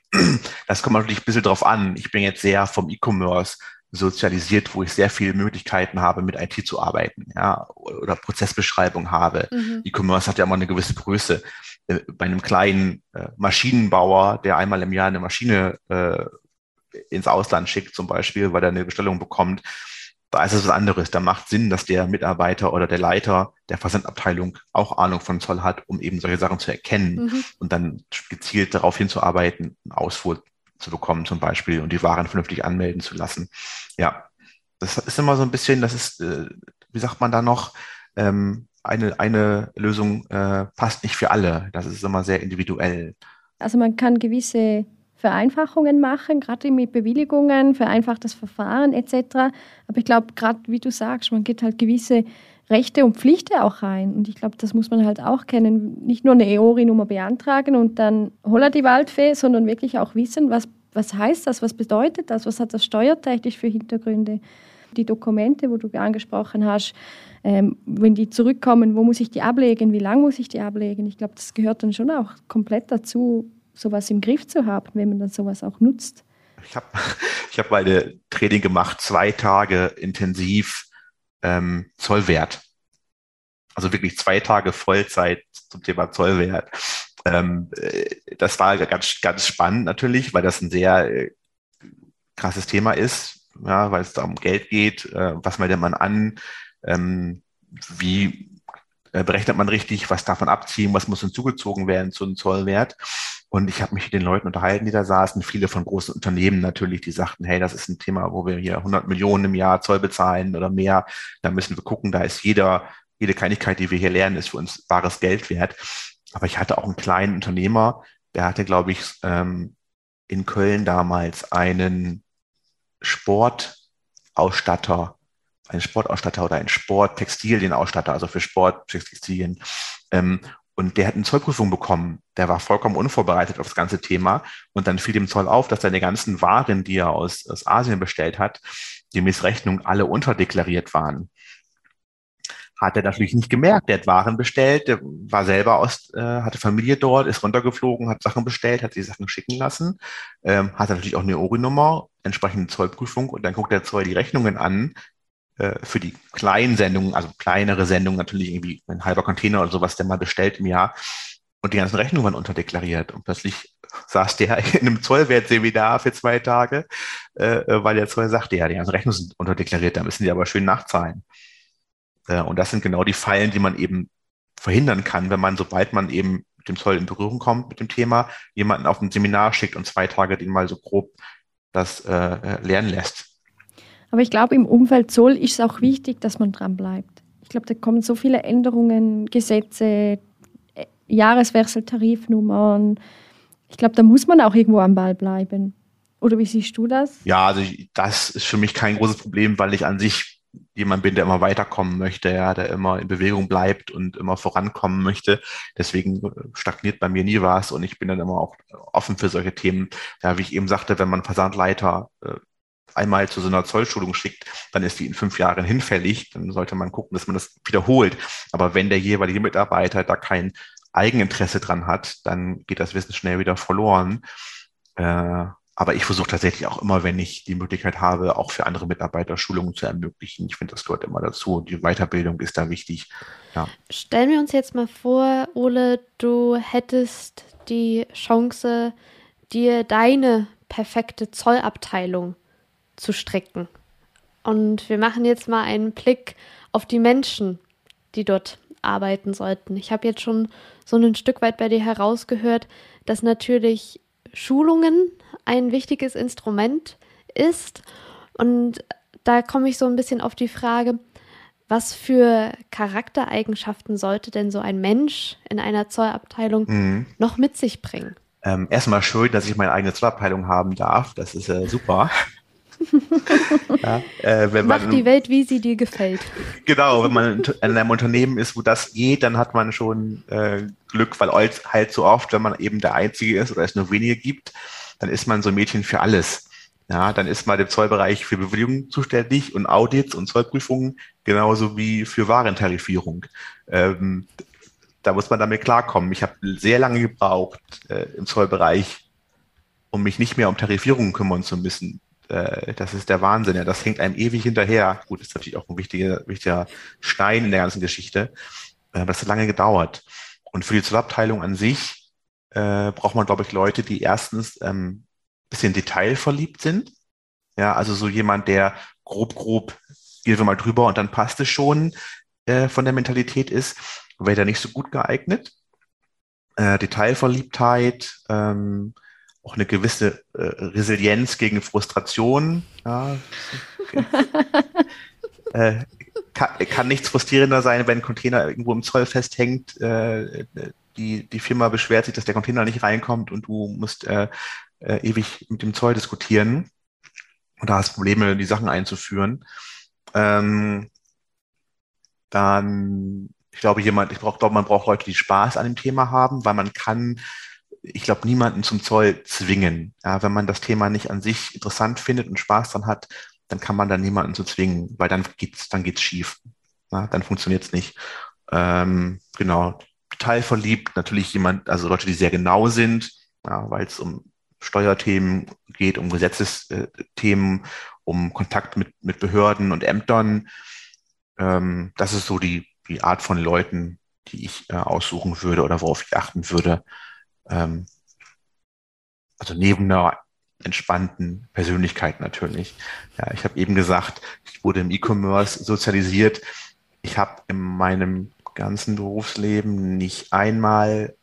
Speaker 2: das kommt natürlich ein bisschen drauf an. Ich bin jetzt sehr vom E-Commerce sozialisiert, wo ich sehr viele Möglichkeiten habe, mit IT zu arbeiten, ja, oder Prozessbeschreibung habe. Mhm. E-Commerce hat ja immer eine gewisse Größe. äh, bei einem kleinen äh, Maschinenbauer, der einmal im Jahr eine Maschine äh, ins Ausland schickt zum Beispiel, weil er eine Bestellung bekommt, da ist es was anderes. Da macht Sinn, dass der Mitarbeiter oder der Leiter der Versandabteilung auch Ahnung von Zoll hat, um eben solche Sachen zu erkennen mhm. und dann gezielt darauf hinzuarbeiten, Ausfuhr zu bekommen zum Beispiel und die Waren vernünftig anmelden zu lassen. Ja, das ist immer so ein bisschen, das ist, äh, wie sagt man da noch, ähm, eine, eine Lösung äh, passt nicht für alle. Das ist immer sehr individuell.
Speaker 4: Also man kann gewisse Vereinfachungen machen, gerade mit Bewilligungen, vereinfachtes Verfahren etc. Aber ich glaube, gerade wie du sagst, man geht halt gewisse Rechte und Pflichten auch rein. Und ich glaube, das muss man halt auch kennen. Nicht nur eine EORI-Nummer beantragen und dann holla die Waldfee, sondern wirklich auch wissen, was, was heißt das, was bedeutet das, was hat das steuertechnisch für Hintergründe. Die Dokumente, wo du angesprochen hast, ähm, wenn die zurückkommen, wo muss ich die ablegen, wie lange muss ich die ablegen? Ich glaube, das gehört dann schon auch komplett dazu, sowas im Griff zu haben, wenn man dann sowas auch nutzt.
Speaker 2: Ich habe ich hab meine Training gemacht, zwei Tage intensiv ähm, Zollwert. Also wirklich zwei Tage Vollzeit zum Thema Zollwert. Ähm, äh, das war ganz, ganz spannend natürlich, weil das ein sehr äh, krasses Thema ist, ja, weil es da um Geld geht. Äh, was meldet man an? Ähm, wie äh, berechnet man richtig? Was darf man abziehen? Was muss hinzugezogen werden zu einem Zollwert? Und ich habe mich mit den Leuten unterhalten, die da saßen, viele von großen Unternehmen natürlich, die sagten, hey, das ist ein Thema, wo wir hier 100 Millionen im Jahr Zoll bezahlen oder mehr. Da müssen wir gucken, da ist jeder, jede Kleinigkeit, die wir hier lernen, ist für uns bares Geld wert. Aber ich hatte auch einen kleinen Unternehmer, der hatte, glaube ich, ähm, in Köln damals einen Sportausstatter, einen Sportausstatter oder einen Sporttextilienausstatter, also für Sporttextilien. Ähm, und der hat eine Zollprüfung bekommen. Der war vollkommen unvorbereitet auf das ganze Thema. Und dann fiel dem Zoll auf, dass seine ganzen Waren, die er aus, aus Asien bestellt hat, gemäß Rechnung alle unterdeklariert waren. Hat er natürlich nicht gemerkt. Der hat Waren bestellt, der war selber aus, äh, hatte Familie dort, ist runtergeflogen, hat Sachen bestellt, hat die Sachen schicken lassen, ähm, hat natürlich auch eine Ori-Nummer, entsprechende Zollprüfung und dann guckt der Zoll die Rechnungen an, für die kleinen Sendungen, also kleinere Sendungen natürlich irgendwie ein halber Container oder sowas, der mal bestellt im Jahr. Und die ganzen Rechnungen waren unterdeklariert. Und plötzlich saß der in einem Zollwertseminar für zwei Tage, äh, äh, weil der Zoll sagte, ja, die ganzen Rechnungen sind unterdeklariert, da müssen die aber schön nachzahlen. Äh, und das sind genau die Fallen, die man eben verhindern kann, wenn man, sobald man eben mit dem Zoll in Berührung kommt mit dem Thema, jemanden auf ein Seminar schickt und zwei Tage den mal so grob das äh, äh lernen lässt.
Speaker 4: Aber ich glaube, im Umfeld Zoll ist es auch wichtig, dass man dran bleibt. Ich glaube, da kommen so viele Änderungen, Gesetze, äh, Jahreswechseltarifnummern. Ich glaube, da muss man auch irgendwo am Ball bleiben. Oder wie siehst du das?
Speaker 2: Ja, also ich, das ist für mich kein großes Problem, weil ich an sich jemand bin, der immer weiterkommen möchte, ja, der immer in Bewegung bleibt und immer vorankommen möchte. Deswegen stagniert bei mir nie was und ich bin dann immer auch offen für solche Themen. Ja, wie ich eben sagte, wenn man Versandleiter äh, einmal zu so einer Zollschulung schickt, dann ist die in fünf Jahren hinfällig. Dann sollte man gucken, dass man das wiederholt. Aber wenn der jeweilige Mitarbeiter da kein Eigeninteresse dran hat, dann geht das Wissen schnell wieder verloren. Äh, aber ich versuche tatsächlich auch immer, wenn ich die Möglichkeit habe, auch für andere Mitarbeiter Schulungen zu ermöglichen. Ich finde, das gehört immer dazu. Die Weiterbildung ist da wichtig. Ja.
Speaker 3: Stellen wir uns jetzt mal vor, Ole, du hättest die Chance, dir deine perfekte Zollabteilung zu stricken. Und wir machen jetzt mal einen Blick auf die Menschen, die dort arbeiten sollten. Ich habe jetzt schon so ein Stück weit bei dir herausgehört, dass natürlich Schulungen ein wichtiges Instrument ist. Und da komme ich so ein bisschen auf die Frage, was für Charaktereigenschaften sollte denn so ein Mensch in einer Zollabteilung mhm. noch mit sich bringen?
Speaker 2: Ähm, erstmal schön, dass ich meine eigene Zollabteilung haben darf. Das ist äh, super
Speaker 3: ja, äh, wenn Mach man, die Welt, wie sie dir gefällt.
Speaker 2: Genau, wenn man in einem Unternehmen ist, wo das geht, dann hat man schon äh, Glück, weil halt so oft, wenn man eben der Einzige ist oder es nur wenige gibt, dann ist man so ein Mädchen für alles. Ja, dann ist man im Zollbereich für Bewilligungen zuständig und Audits und Zollprüfungen, genauso wie für Warentarifierung. Ähm, da muss man damit klarkommen. Ich habe sehr lange gebraucht äh, im Zollbereich, um mich nicht mehr um Tarifierungen kümmern zu müssen äh, das ist der Wahnsinn. Ja, das hängt einem ewig hinterher. Gut, ist natürlich auch ein wichtiger, wichtiger Stein in der ganzen Geschichte. Äh, das hat lange gedauert. Und für die Zollabteilung an sich äh, braucht man, glaube ich, Leute, die erstens ähm, bisschen detailverliebt sind. Ja, also so jemand, der grob, grob, gehen wir mal drüber und dann passt es schon äh, von der Mentalität ist, wäre da nicht so gut geeignet. Äh, Detailverliebtheit, ähm, auch eine gewisse äh, Resilienz gegen Frustration. Ja. Okay. äh, kann, kann, nichts frustrierender sein, wenn ein Container irgendwo im Zoll festhängt. Äh, die, die Firma beschwert sich, dass der Container nicht reinkommt und du musst äh, äh, ewig mit dem Zoll diskutieren und da hast Probleme, die Sachen einzuführen. Ähm, dann, ich glaube, jemand, ich brauche, glaube, man braucht Leute, die Spaß an dem Thema haben, weil man kann, ich glaube, niemanden zum Zoll zwingen. Ja, wenn man das Thema nicht an sich interessant findet und Spaß dran hat, dann kann man da niemanden zu zwingen, weil dann geht's, dann geht's schief. Ja, dann funktioniert's nicht. Ähm, genau. Total verliebt, natürlich jemand, also Leute, die sehr genau sind, ja, weil es um Steuerthemen geht, um Gesetzesthemen, um Kontakt mit, mit Behörden und Ämtern. Ähm, das ist so die, die Art von Leuten, die ich äh, aussuchen würde oder worauf ich achten würde. Ähm, also neben einer entspannten Persönlichkeit natürlich. Ja, ich habe eben gesagt, ich wurde im E-Commerce sozialisiert. Ich habe in meinem ganzen Berufsleben nicht einmal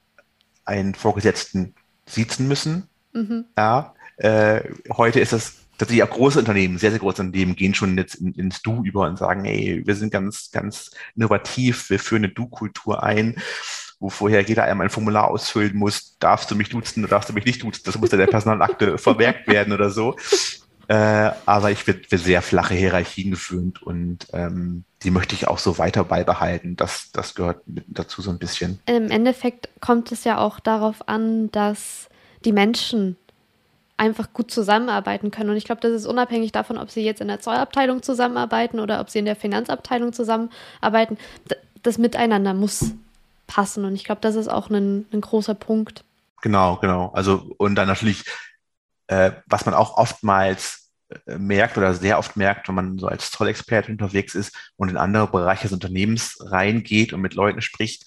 Speaker 2: einen Vorgesetzten siezen müssen. Mhm. Ja, äh, heute ist es tatsächlich auch große Unternehmen, sehr, sehr große Unternehmen gehen schon jetzt in, ins Du über und sagen, ey, wir sind ganz, ganz innovativ, wir führen eine Du-Kultur ein, wo vorher jeder einmal ein Formular ausfüllen muss, darfst du mich duzen oder darfst du mich nicht duzen, das muss in der Personalakte vermerkt werden oder so. Äh, aber ich werde sehr flache Hierarchien geführt und ähm, die möchte ich auch so weiter beibehalten. Das, das gehört dazu so ein bisschen.
Speaker 3: Im Endeffekt kommt es ja auch darauf an, dass die Menschen einfach gut zusammenarbeiten können. Und ich glaube, das ist unabhängig davon, ob sie jetzt in der Zollabteilung zusammenarbeiten oder ob sie in der Finanzabteilung zusammenarbeiten. Das Miteinander muss passen. Und ich glaube, das ist auch ein, ein, großer Punkt.
Speaker 2: Genau, genau. Also, und dann natürlich, äh, was man auch oftmals äh, merkt oder sehr oft merkt, wenn man so als Zollexperte unterwegs ist und in andere Bereiche des Unternehmens reingeht und mit Leuten spricht,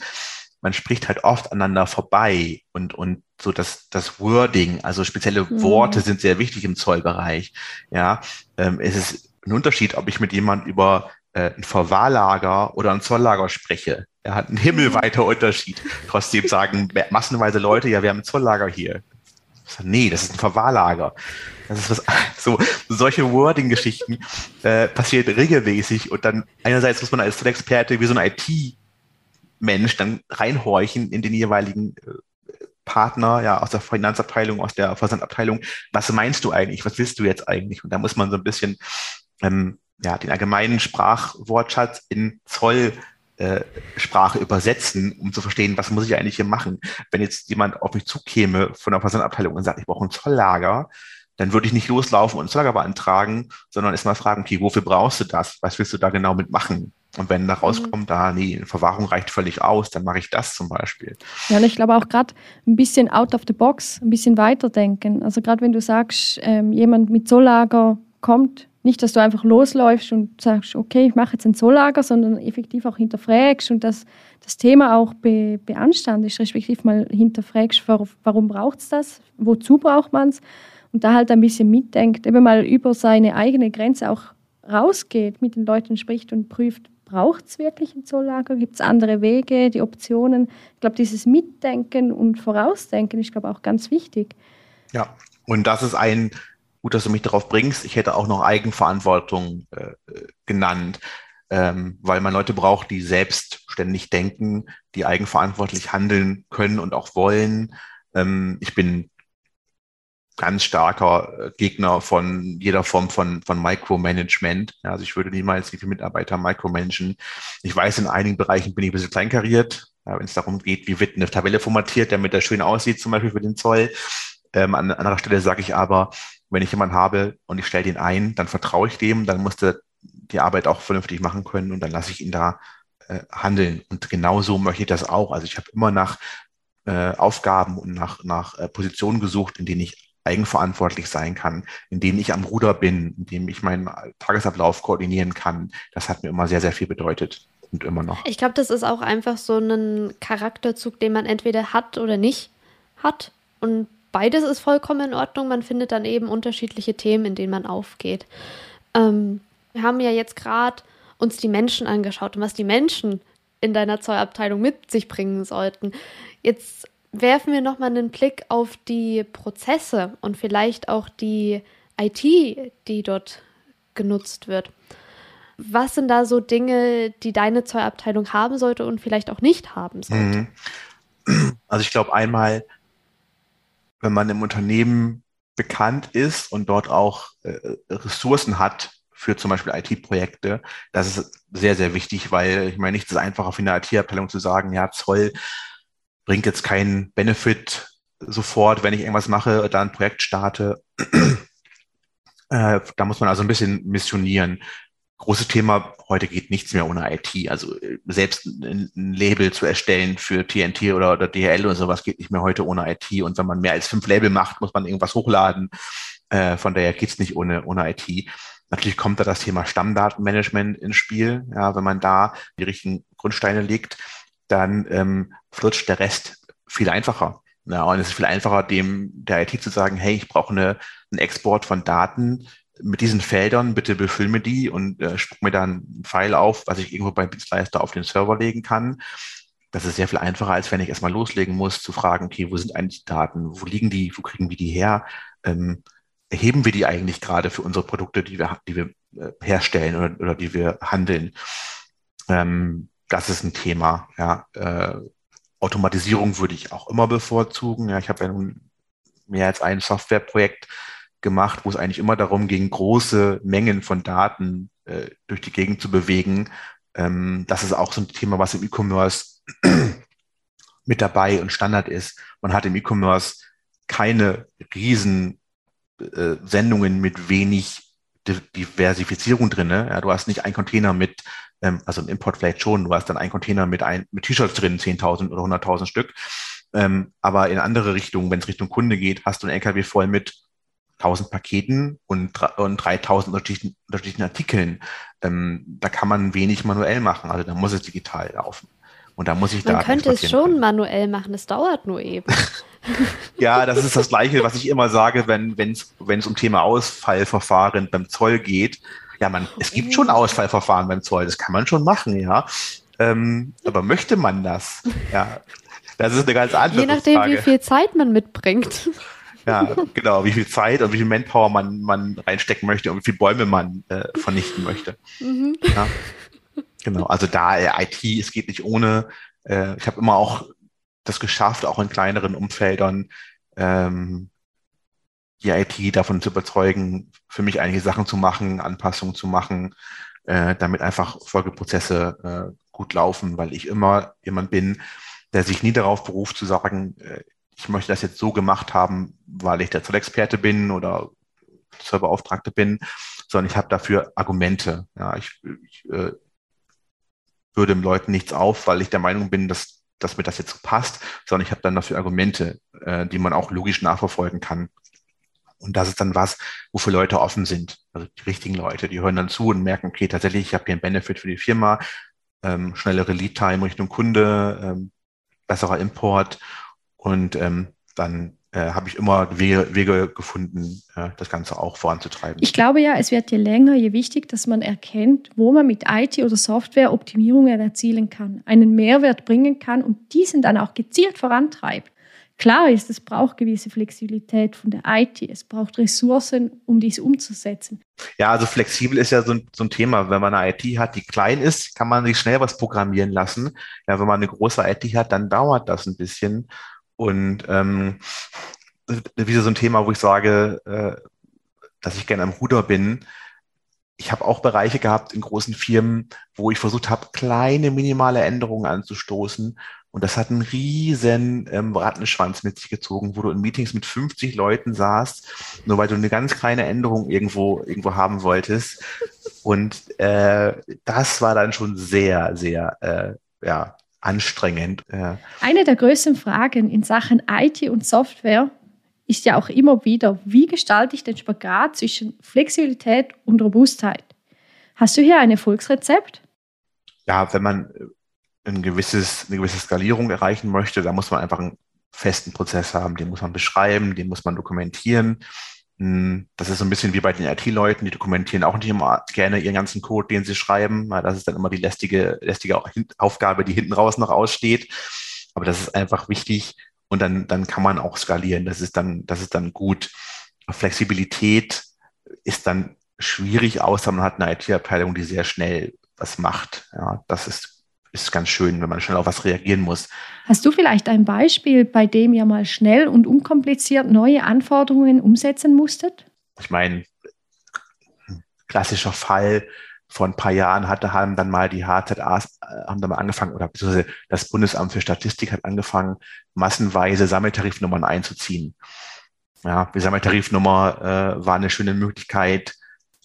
Speaker 2: man spricht halt oft aneinander vorbei und, und so das, das Wording, also spezielle mhm. Worte sind sehr wichtig im Zollbereich. Ja, ähm, es ist ein Unterschied, ob ich mit jemand über äh, ein Verwahrlager oder ein Zolllager spreche. Er hat einen himmelweiter Unterschied. Trotzdem sagen massenweise Leute, ja, wir haben ein Zolllager hier. Nee, das ist ein Verwahrlager. Das ist was, so, solche Wording-Geschichten äh, passiert regelmäßig und dann einerseits muss man als Zollexperte wie so ein IT Mensch dann reinhorchen in den jeweiligen äh, Partner, ja, aus der Finanzabteilung, aus der Versandabteilung. Was meinst du eigentlich? Was willst du jetzt eigentlich? Und da muss man so ein bisschen, ähm, ja, den allgemeinen Sprachwortschatz in Zoll Sprache übersetzen, um zu verstehen, was muss ich eigentlich hier machen. Wenn jetzt jemand auf mich zukäme von der Versandabteilung und sagt, ich brauche ein Zolllager, dann würde ich nicht loslaufen und ein Zolllager beantragen, sondern erstmal fragen, okay, wofür brauchst du das? Was willst du da genau mitmachen? Und wenn da rauskommt, da, nee, Verwahrung reicht völlig aus, dann mache ich das zum Beispiel.
Speaker 4: Ja, und ich glaube auch gerade ein bisschen out of the box, ein bisschen weiterdenken. Also gerade wenn du sagst, ähm, jemand mit Zolllager kommt, nicht, dass du einfach losläufst und sagst, okay, ich mache jetzt ein Zolllager, sondern effektiv auch hinterfragst und das, das Thema auch be, beanstandest, respektive mal hinterfragst, warum braucht es das, wozu braucht man es und da halt ein bisschen mitdenkt, eben mal über seine eigene Grenze auch rausgeht, mit den Leuten spricht und prüft, braucht es wirklich ein Zolllager? Gibt es andere Wege, die Optionen? Ich glaube, dieses Mitdenken und Vorausdenken ist, glaube ich, auch ganz wichtig.
Speaker 2: Ja, und das ist ein, gut, dass du mich darauf bringst, ich hätte auch noch Eigenverantwortung äh, genannt, ähm, weil man Leute braucht, die selbstständig denken, die eigenverantwortlich handeln können und auch wollen. Ähm, ich bin ganz starker äh, Gegner von jeder Form von, von Micromanagement. Also ich würde niemals wie viele Mitarbeiter micromanagen. Ich weiß, in einigen Bereichen bin ich ein bisschen kleinkariert, wenn es darum geht, wie wird eine Tabelle formatiert, damit das schön aussieht, zum Beispiel für den Zoll. Ähm, an anderer Stelle sage ich aber, wenn ich jemanden habe und ich stelle den ein, dann vertraue ich dem, dann muss der die Arbeit auch vernünftig machen können und dann lasse ich ihn da äh, handeln. Und genauso möchte ich das auch. Also ich habe immer nach äh, Aufgaben und nach, nach äh, Positionen gesucht, in denen ich eigenverantwortlich sein kann, in denen ich am Ruder bin, in dem ich meinen Tagesablauf koordinieren kann. Das hat mir immer sehr, sehr viel bedeutet. und immer noch.
Speaker 3: Ich glaube, das ist auch einfach so ein Charakterzug, den man entweder hat oder nicht hat. Und beides ist vollkommen in Ordnung. Man findet dann eben unterschiedliche Themen, in denen man aufgeht. Ähm, wir haben ja jetzt gerade uns die Menschen angeschaut und was die Menschen in deiner Zollabteilung mit sich bringen sollten. Jetzt werfen wir nochmal einen Blick auf die Prozesse und vielleicht auch die IT, die dort genutzt wird. Was sind da so Dinge, die deine Zollabteilung haben sollte und vielleicht auch nicht haben sollte?
Speaker 2: Mhm. Also ich glaube einmal, wenn man im Unternehmen bekannt ist und dort auch äh, Ressourcen hat, für zum Beispiel IT-Projekte. Das ist sehr, sehr wichtig, weil ich meine, nichts ist einfacher für eine IT-Abteilung zu sagen, ja, Zoll bringt jetzt keinen Benefit sofort, wenn ich irgendwas mache, da ein Projekt starte. äh, da muss man also ein bisschen missionieren. Großes Thema, heute geht nichts mehr ohne IT. Also äh, selbst ein, Label zu erstellen für TNT oder, oder DHL oder sowas geht nicht mehr heute ohne IT. Und wenn man mehr als fünf Label macht, muss man irgendwas hochladen. Äh, von daher geht's nicht ohne, ohne IT. Natürlich kommt da das Thema Stammdatenmanagement ins Spiel. Ja, wenn man da die richtigen Grundsteine legt, dann ähm, flutscht der Rest viel einfacher. Ja, und es ist viel einfacher, dem der IT zu sagen, hey, ich brauche eine, einen Export von Daten mit diesen Feldern, bitte befüll mir die und äh, spuck mir dann ein Pfeil auf, was ich irgendwo beim Dienstleister auf den Server legen kann. Das ist sehr viel einfacher, als wenn ich erstmal loslegen muss, zu fragen, okay, wo sind eigentlich die Daten, wo liegen die, wo kriegen wir die her? Ähm, erheben wir die eigentlich gerade für unsere Produkte, die wir, die wir äh, herstellen oder, oder die wir handeln? Ähm, das ist ein Thema. Ja. Äh, Automatisierung würde ich auch immer bevorzugen. Ja, ich habe ja nun mehr als ein Softwareprojekt gemacht, wo es eigentlich immer darum ging, große Mengen von Daten äh, durch die Gegend zu bewegen. Ähm, das ist auch so ein Thema, was im E-Commerce mit dabei und Standard ist. Man hat im E-Commerce keine riesen äh, Sendungen mit wenig Diversifizierung drin. Ne? Ja, du hast nicht ein Container mit, ähm, also im Import vielleicht schon, du hast dann ein Container mit, ein, mit T-Shirts drin, 10.000 oder 100.000 Stück. Ähm, aber in andere Richtungen, wenn es Richtung Kunde geht, hast du ein LKW voll mit 1000 Paketen und, und 3000 unterschiedlichen, unterschiedlichen Artikeln. Ähm, da kann man wenig manuell machen, also da muss es digital laufen. Und da muss ich
Speaker 3: Man könnte es schon können. manuell machen, es dauert nur eben.
Speaker 2: ja, das ist das Gleiche, was ich immer sage, wenn es wenn es um Thema Ausfallverfahren beim Zoll geht. Ja, man, es gibt schon Ausfallverfahren beim Zoll, das kann man schon machen, ja. Ähm, aber möchte man das? Ja, das ist eine ganz andere
Speaker 3: Je nachdem, Frage. wie viel Zeit man mitbringt.
Speaker 2: Ja, genau, wie viel Zeit und wie viel Manpower man, man reinstecken möchte und wie viele Bäume man äh, vernichten möchte. Mhm. Ja. Genau, also da äh, IT, es geht nicht ohne. Äh, ich habe immer auch das geschafft, auch in kleineren Umfeldern ähm, die IT davon zu überzeugen, für mich einige Sachen zu machen, Anpassungen zu machen, äh, damit einfach Folgeprozesse äh, gut laufen, weil ich immer jemand bin, der sich nie darauf beruft zu sagen, äh, ich möchte das jetzt so gemacht haben, weil ich der Zollexperte bin oder Serverauftragte bin, sondern ich habe dafür Argumente. Ja, ich, ich äh, würde dem Leuten nichts auf, weil ich der Meinung bin, dass, dass mir das jetzt so passt, sondern ich habe dann dafür Argumente, äh, die man auch logisch nachverfolgen kann. Und das ist dann was, wofür Leute offen sind. Also die richtigen Leute, die hören dann zu und merken, okay, tatsächlich, ich habe hier einen Benefit für die Firma, ähm, schnellere Lead-Time Richtung Kunde, ähm, besserer Import und ähm, dann äh, habe ich immer Wege, Wege gefunden, äh, das Ganze auch voranzutreiben.
Speaker 4: Ich glaube ja, es wird je länger, je wichtig, dass man erkennt, wo man mit IT oder Software Optimierungen erzielen kann, einen Mehrwert bringen kann und diesen dann auch gezielt vorantreibt. Klar ist, es braucht gewisse Flexibilität von der IT, es braucht Ressourcen, um dies umzusetzen.
Speaker 2: Ja, also flexibel ist ja so ein, so ein Thema. Wenn man eine IT hat, die klein ist, kann man sich schnell was programmieren lassen. Ja, wenn man eine große IT hat, dann dauert das ein bisschen. Und ähm, wieder so ein Thema, wo ich sage, äh, dass ich gerne am Ruder bin. Ich habe auch Bereiche gehabt in großen Firmen, wo ich versucht habe, kleine minimale Änderungen anzustoßen. Und das hat einen riesen ähm, Rattenschwanz mit sich gezogen, wo du in Meetings mit 50 Leuten saßt, nur weil du eine ganz kleine Änderung irgendwo, irgendwo haben wolltest. Und äh, das war dann schon sehr, sehr äh, ja, anstrengend.
Speaker 4: Eine der größten Fragen in Sachen IT und Software ist ja auch immer wieder, wie gestalte ich den Spagat zwischen Flexibilität und Robustheit? Hast du hier ein Erfolgsrezept?
Speaker 2: Ja, wenn man ein gewisses, eine gewisse Skalierung erreichen möchte, da muss man einfach einen festen Prozess haben. Den muss man beschreiben, den muss man dokumentieren. Hm, das ist so ein bisschen wie bei den IT-Leuten, die dokumentieren auch nicht immer gerne ihren ganzen Code, den sie schreiben. Das ist dann immer die lästige, lästige Aufgabe, die hinten raus noch aussteht. Aber das ist einfach wichtig und dann, dann kann man auch skalieren. Das ist dann, das ist dann gut. Flexibilität ist dann schwierig, außer man hat eine IT-Abteilung, die sehr schnell was macht. Ja, das ist, ist ganz schön, wenn man schnell auf was reagieren muss.
Speaker 4: Hast du vielleicht ein Beispiel, bei dem ihr mal schnell und unkompliziert neue Anforderungen umsetzen musstet?
Speaker 2: Ich meine, klassischer Fall vor ein paar Jahren hatte, haben dann mal die HZAs, äh, haben dann mal angefangen, oder beziehungsweise das Bundesamt für Statistik hat angefangen, massenweise Sammeltarifnummern einzuziehen. Ja, die Sammeltarifnummer äh, war eine schöne Möglichkeit,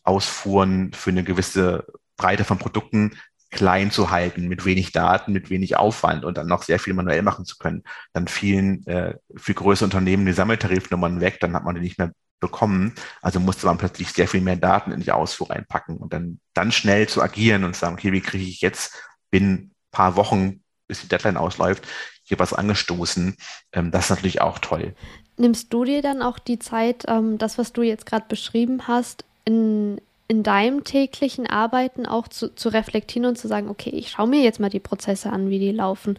Speaker 2: Ausfuhren für eine gewisse Breite von Produkten klein zu halten, mit wenig Daten, mit wenig Aufwand und dann noch sehr viel manuell machen zu können. Dann fielen äh, für größere Unternehmen die Sammeltarifnummern weg, dann hat man die nicht mehr bekommen. Also musste man plötzlich sehr viel mehr Daten in die Ausfuhr reinpacken und dann, dann schnell zu agieren und sagen, okay, wie kriege ich jetzt binnen paar Wochen, bis die Deadline ausläuft, hier was angestoßen. Ähm, das ist natürlich auch toll.
Speaker 3: Nimmst du dir dann auch die Zeit, ähm, das, was du jetzt gerade beschrieben hast, in, in deinem täglichen Arbeiten auch zu, zu reflektieren und zu sagen, okay, ich schaue mir jetzt mal die Prozesse an, wie die laufen.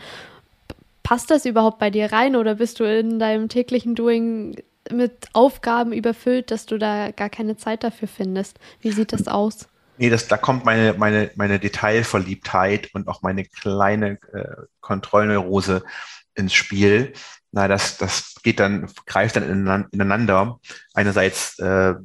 Speaker 3: Passt das überhaupt bei dir rein oder bist du in deinem täglichen Doing mit Aufgaben überfüllt, dass du da gar keine Zeit dafür findest? Wie sieht das aus?
Speaker 2: Nee, das, da kommt meine, meine, meine Detailverliebtheit und auch meine kleine äh, Kontrollneurose ins Spiel. Na, das, das geht dann, greift dann ineinander. Einerseits äh,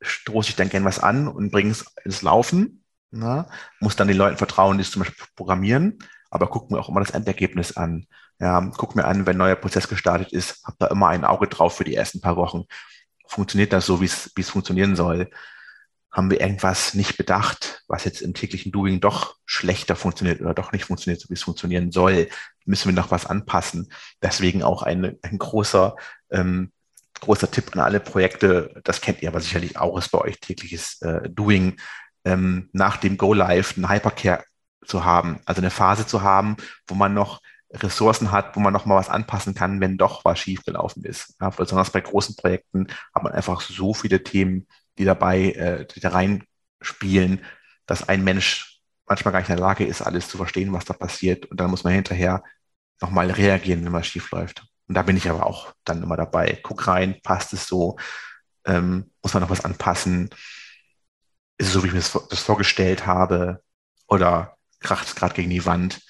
Speaker 2: stoße ich dann gern was an und bringe es ins Laufen. Na, muss dann den Leuten vertrauen, die es zum Beispiel programmieren, aber gucken mir auch immer das Endergebnis an. Ja, guck mir an, wenn ein neuer Prozess gestartet ist, hab da immer ein Auge drauf für die ersten paar Wochen. Funktioniert das so, wie es wie es funktionieren soll? haben wir irgendwas nicht bedacht, was jetzt im täglichen Doing doch schlechter funktioniert oder doch nicht funktioniert, so wie es funktionieren soll, müssen wir noch was anpassen. Deswegen auch ein, ein großer, ähm, großer Tipp an alle Projekte, das kennt ihr aber sicherlich auch, ist bei euch tägliches äh, Doing, ähm, nach dem Go Live einen Hypercare zu haben, also eine Phase zu haben, wo man noch Ressourcen hat, wo man noch mal was anpassen kann, wenn doch was schiefgelaufen ist. Ja, besonders bei großen Projekten hat man einfach so viele Themen, die dabei, äh, die da reinspielen, dass ein Mensch manchmal gar nicht in der Lage ist, alles zu verstehen, was da passiert. Und dann muss man hinterher nochmal reagieren, wenn was schief läuft. Und da bin ich aber auch dann immer dabei. Guck rein, passt es so? Ähm, muss man noch was anpassen? Ist es so, wie ich mir das, das vorgestellt habe? Oder kracht es gerade gegen die Wand?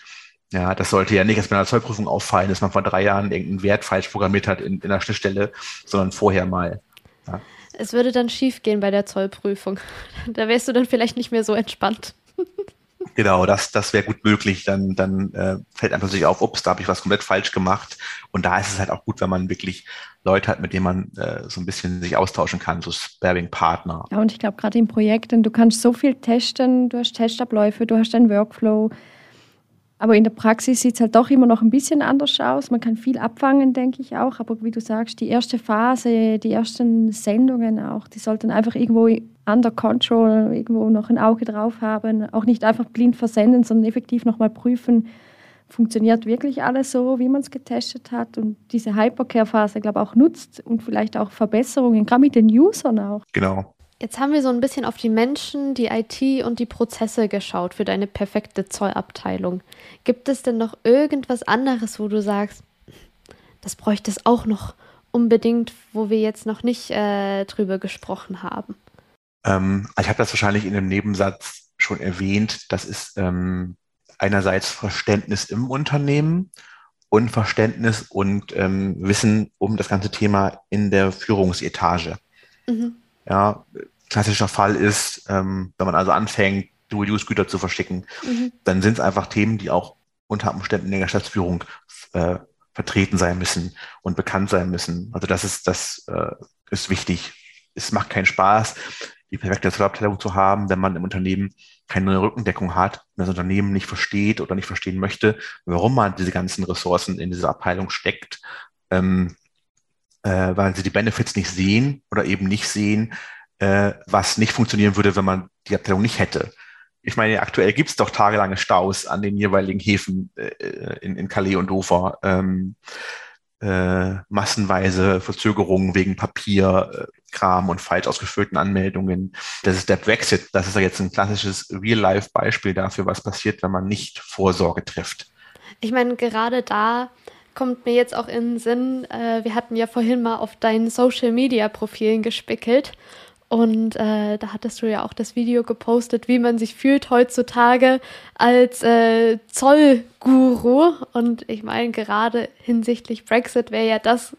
Speaker 2: Ja, das sollte ja nicht erst bei einer Zollprüfung auffallen, dass man vor drei Jahren irgendeinen Wert falsch programmiert hat in, in einer Schnittstelle, sondern vorher mal. Ja
Speaker 3: es würde dann schief gehen bei der Zollprüfung. Da wärst du dann vielleicht nicht mehr so entspannt.
Speaker 2: Genau, das, das wäre gut möglich. Dann, dann äh, fällt einfach sich auf, ups, da habe ich was komplett falsch gemacht. Und da ist es halt auch gut, wenn man wirklich Leute hat, mit denen man äh, so ein bisschen sich austauschen kann, so Sparing-Partner.
Speaker 4: Ja, und ich glaube, gerade in Projekten, du kannst so viel testen, du hast Testabläufe, du hast einen Workflow, aber in der Praxis sieht es halt doch immer noch ein bisschen anders aus. Man kann viel abfangen, denke ich auch. Aber wie du sagst, die erste Phase, die ersten Sendungen auch, die sollten einfach irgendwo under control, irgendwo noch ein Auge drauf haben. Auch nicht einfach blind versenden, sondern effektiv nochmal prüfen, funktioniert wirklich alles so, wie man es getestet hat. Und diese Hypercare-Phase, glaube ich, auch nutzt und vielleicht auch Verbesserungen, gerade mit den Usern auch.
Speaker 2: Genau.
Speaker 3: Jetzt haben wir so ein bisschen auf die Menschen, die IT und die Prozesse geschaut für deine perfekte Zollabteilung. Gibt es denn noch irgendwas anderes, wo du sagst, das bräuchte es auch noch unbedingt, wo wir jetzt noch nicht äh, drüber gesprochen haben?
Speaker 2: Ähm, ich habe das wahrscheinlich in einem Nebensatz schon erwähnt. Das ist ähm, einerseits Verständnis im Unternehmen und Verständnis und ähm, Wissen um das ganze Thema in der Führungsetage. Mhm. Ja, klassischer Fall ist, ähm, wenn man also anfängt, Dual-Use-Güter zu verschicken, mhm. dann sind es einfach Themen, die auch unter Umständen in der Geschäftsführung äh, vertreten sein müssen und bekannt sein müssen. Also das ist, das äh, ist wichtig. Es macht keinen Spaß, die perfekte Zollabteilung zu haben, wenn man im Unternehmen keine Rückendeckung hat, wenn das Unternehmen nicht versteht oder nicht verstehen möchte, warum man diese ganzen Ressourcen in diese Abteilung steckt. Ähm, äh, weil sie die Benefits nicht sehen oder eben nicht sehen, äh, was nicht funktionieren würde, wenn man die Abteilung nicht hätte. ich meine, aktuell gibt es doch tagelange Staus an den jeweiligen Häfen äh, in, in Calais und Dover. Ähm, äh, massenweise Verzögerungen wegen Papierkram und falsch ausgefüllten Anmeldungen. Das ist der Brexit. Das ist ja jetzt ein klassisches Real-Life-Beispiel dafür, was passiert, wenn man nicht Vorsorge trifft.
Speaker 3: Ich meine, gerade da kommt mir jetzt auch in den Sinn, äh, wir hatten ja vorhin mal auf deinen Social-Media-Profilen gespickelt und äh, da hattest du ja auch das Video gepostet, wie man sich fühlt heutzutage als äh, Zollguru. Und ich meine, gerade hinsichtlich Brexit wäre ja das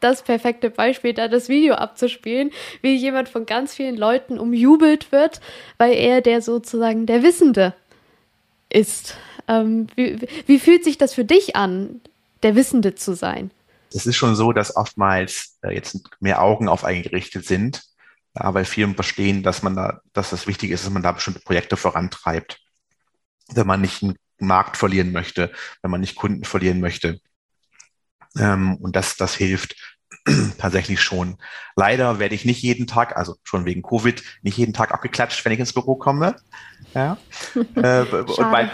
Speaker 3: das perfekte Beispiel, da das Video abzuspielen, wie jemand von ganz vielen Leuten umjubelt wird, weil er der sozusagen der Wissende ist. Ähm, wie, wie fühlt sich das für dich an, der Wissende zu sein?
Speaker 2: Es ist schon so, dass oftmals äh, jetzt mehr Augen auf einen gerichtet sind ja, weil Firmen verstehen, dass man da, dass das wichtig ist, dass man da bestimmte Projekte vorantreibt, wenn man nicht einen Markt verlieren möchte, wenn man nicht Kunden verlieren möchte. Ähm, und das, das hilft tatsächlich schon. Leider werde ich nicht jeden Tag, also schon wegen Covid, nicht jeden Tag abgeklatscht, wenn ich ins Büro komme. Ja. äh, und bei,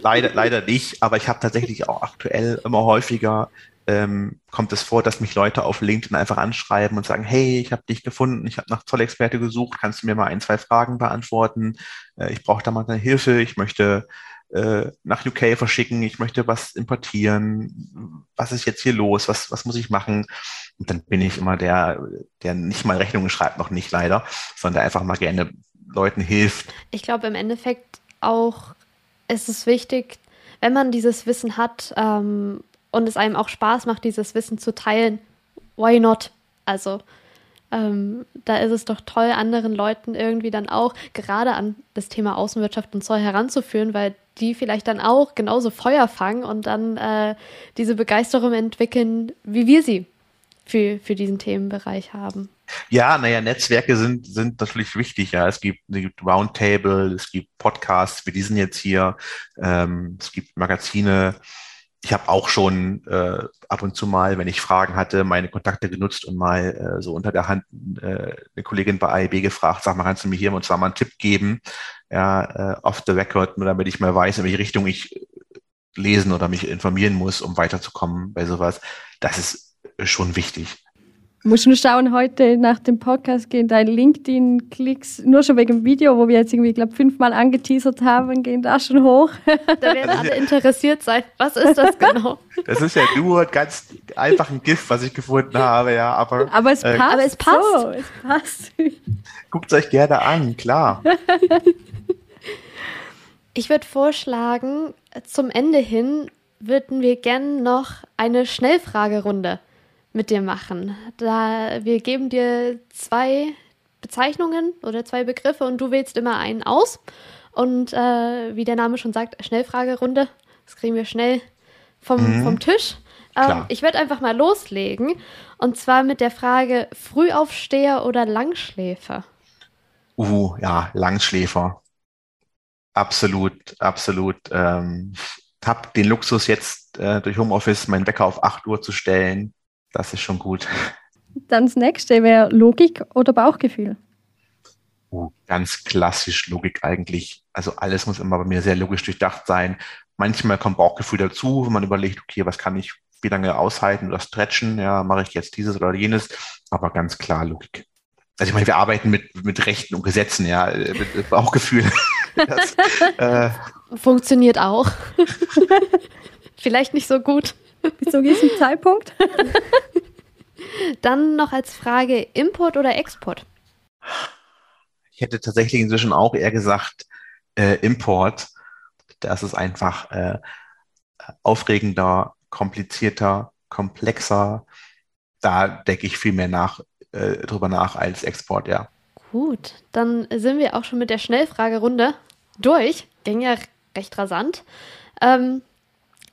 Speaker 2: leider, leider nicht, aber ich habe tatsächlich auch aktuell immer häufiger ähm, kommt es vor, dass mich Leute auf LinkedIn einfach anschreiben und sagen, hey, ich habe dich gefunden, ich habe nach Zollexperte gesucht, kannst du mir mal ein, zwei Fragen beantworten? Äh, ich brauche da mal deine Hilfe, ich möchte äh, nach UK verschicken, ich möchte was importieren, was ist jetzt hier los, was, was muss ich machen? Und dann bin ich immer der, der nicht mal Rechnungen schreibt, noch nicht leider, sondern der einfach mal gerne Leuten hilft.
Speaker 3: Ich glaube im Endeffekt auch ist es wichtig, wenn man dieses Wissen hat, ähm, und es einem auch Spaß macht, dieses Wissen zu teilen, why not? Also ähm, da ist es doch toll, anderen Leuten irgendwie dann auch gerade an das Thema Außenwirtschaft und Zoll heranzuführen, weil die vielleicht dann auch genauso Feuer fangen und dann äh, diese Begeisterung entwickeln, wie wir sie für, für diesen Themenbereich haben.
Speaker 2: Ja, naja, Netzwerke sind, sind natürlich wichtig. Ja, es gibt, es gibt Roundtable, es gibt Podcasts wie diesen jetzt hier, ähm, es gibt Magazine, ich habe auch schon äh, ab und zu mal, wenn ich Fragen hatte, meine Kontakte genutzt und mal äh, so unter der Hand äh, eine Kollegin bei AIB gefragt, sag mal, kannst du mir hier und zwar mal einen Tipp geben, ja, äh, off the record, nur damit ich mal weiß, in welche Richtung ich lesen oder mich informieren muss, um weiterzukommen bei sowas. Das ist schon wichtig.
Speaker 4: Musst du schauen, heute nach dem Podcast gehen deine LinkedIn-Klicks, nur schon wegen dem Video, wo wir jetzt irgendwie, glaube fünfmal angeteasert haben, gehen da schon hoch.
Speaker 3: Da werden alle interessiert sein. Was ist das genau?
Speaker 2: Das ist ja nur ganz einfach ein Gift, was ich gefunden habe, ja. Aber,
Speaker 4: aber es
Speaker 3: äh,
Speaker 4: passt.
Speaker 3: Aber es passt.
Speaker 4: So, es passt.
Speaker 2: Guckt es euch gerne an, klar.
Speaker 3: Ich würde vorschlagen, zum Ende hin würden wir gerne noch eine Schnellfragerunde mit dir machen. Da wir geben dir zwei Bezeichnungen oder zwei Begriffe und du wählst immer einen aus. Und äh, wie der Name schon sagt, Schnellfragerunde. Das kriegen wir schnell vom, mhm. vom Tisch. Ähm, ich werde einfach mal loslegen. Und zwar mit der Frage: Frühaufsteher oder Langschläfer?
Speaker 2: Uh, ja, Langschläfer. Absolut, absolut. Ähm, ich habe den Luxus jetzt äh, durch Homeoffice meinen Wecker auf 8 Uhr zu stellen. Das ist schon gut.
Speaker 4: Dann das nächste wäre Logik oder Bauchgefühl.
Speaker 2: Uh, ganz klassisch Logik eigentlich. Also alles muss immer bei mir sehr logisch durchdacht sein. Manchmal kommt Bauchgefühl dazu, wenn man überlegt, okay, was kann ich wie lange aushalten oder stretchen? Ja, mache ich jetzt dieses oder jenes? Aber ganz klar Logik. Also ich meine, wir arbeiten mit, mit Rechten und Gesetzen, ja, mit Bauchgefühl. das,
Speaker 3: äh, Funktioniert auch. Vielleicht nicht so gut.
Speaker 4: Bis zu diesem Zeitpunkt.
Speaker 3: Dann noch als Frage Import oder Export?
Speaker 2: Ich hätte tatsächlich inzwischen auch eher gesagt äh, Import. Das ist einfach äh, aufregender, komplizierter, komplexer. Da denke ich viel mehr nach, äh, drüber nach als Export, ja.
Speaker 3: Gut, dann sind wir auch schon mit der Schnellfragerunde durch. Ging ja recht rasant. Ähm,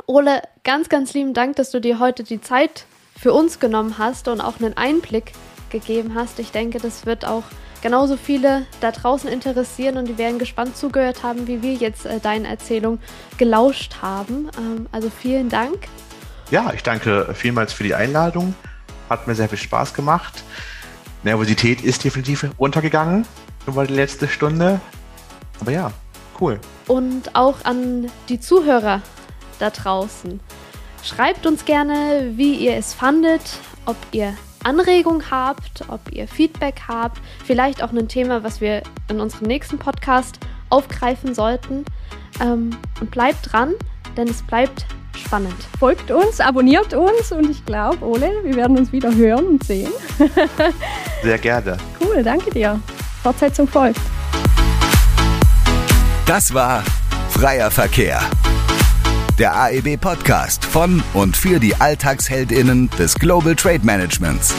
Speaker 3: Ole, ganz, ganz lieben Dank, dass du dir heute die Zeit für uns genommen hast und auch einen Einblick gegeben hast. Ich denke, das wird auch genauso viele da draußen interessieren und die werden gespannt zugehört haben, wie wir jetzt äh, deine Erzählung gelauscht haben. Ähm, also vielen Dank.
Speaker 2: Ja, ich danke vielmals für die Einladung. Hat mir sehr viel Spaß gemacht. Nervosität ist definitiv runtergegangen über die letzte Stunde. Aber ja, Cool.
Speaker 3: Und auch an die Zuhörer da draußen. Schreibt uns gerne, wie ihr es fandet, ob ihr Anregung habt, ob ihr Feedback habt, vielleicht auch ein Thema, was wir in unserem nächsten Podcast aufgreifen sollten. Ähm, und bleibt dran, denn es bleibt spannend.
Speaker 4: Folgt uns, abonniert uns und ich glaube, Ole, wir werden uns wieder hören und sehen.
Speaker 2: Sehr gerne.
Speaker 4: Cool, danke dir. Fortsetzung folgt.
Speaker 1: Das war Freier Verkehr. Der AEB Podcast von und für die Alltagsheldinnen des Global Trade Managements.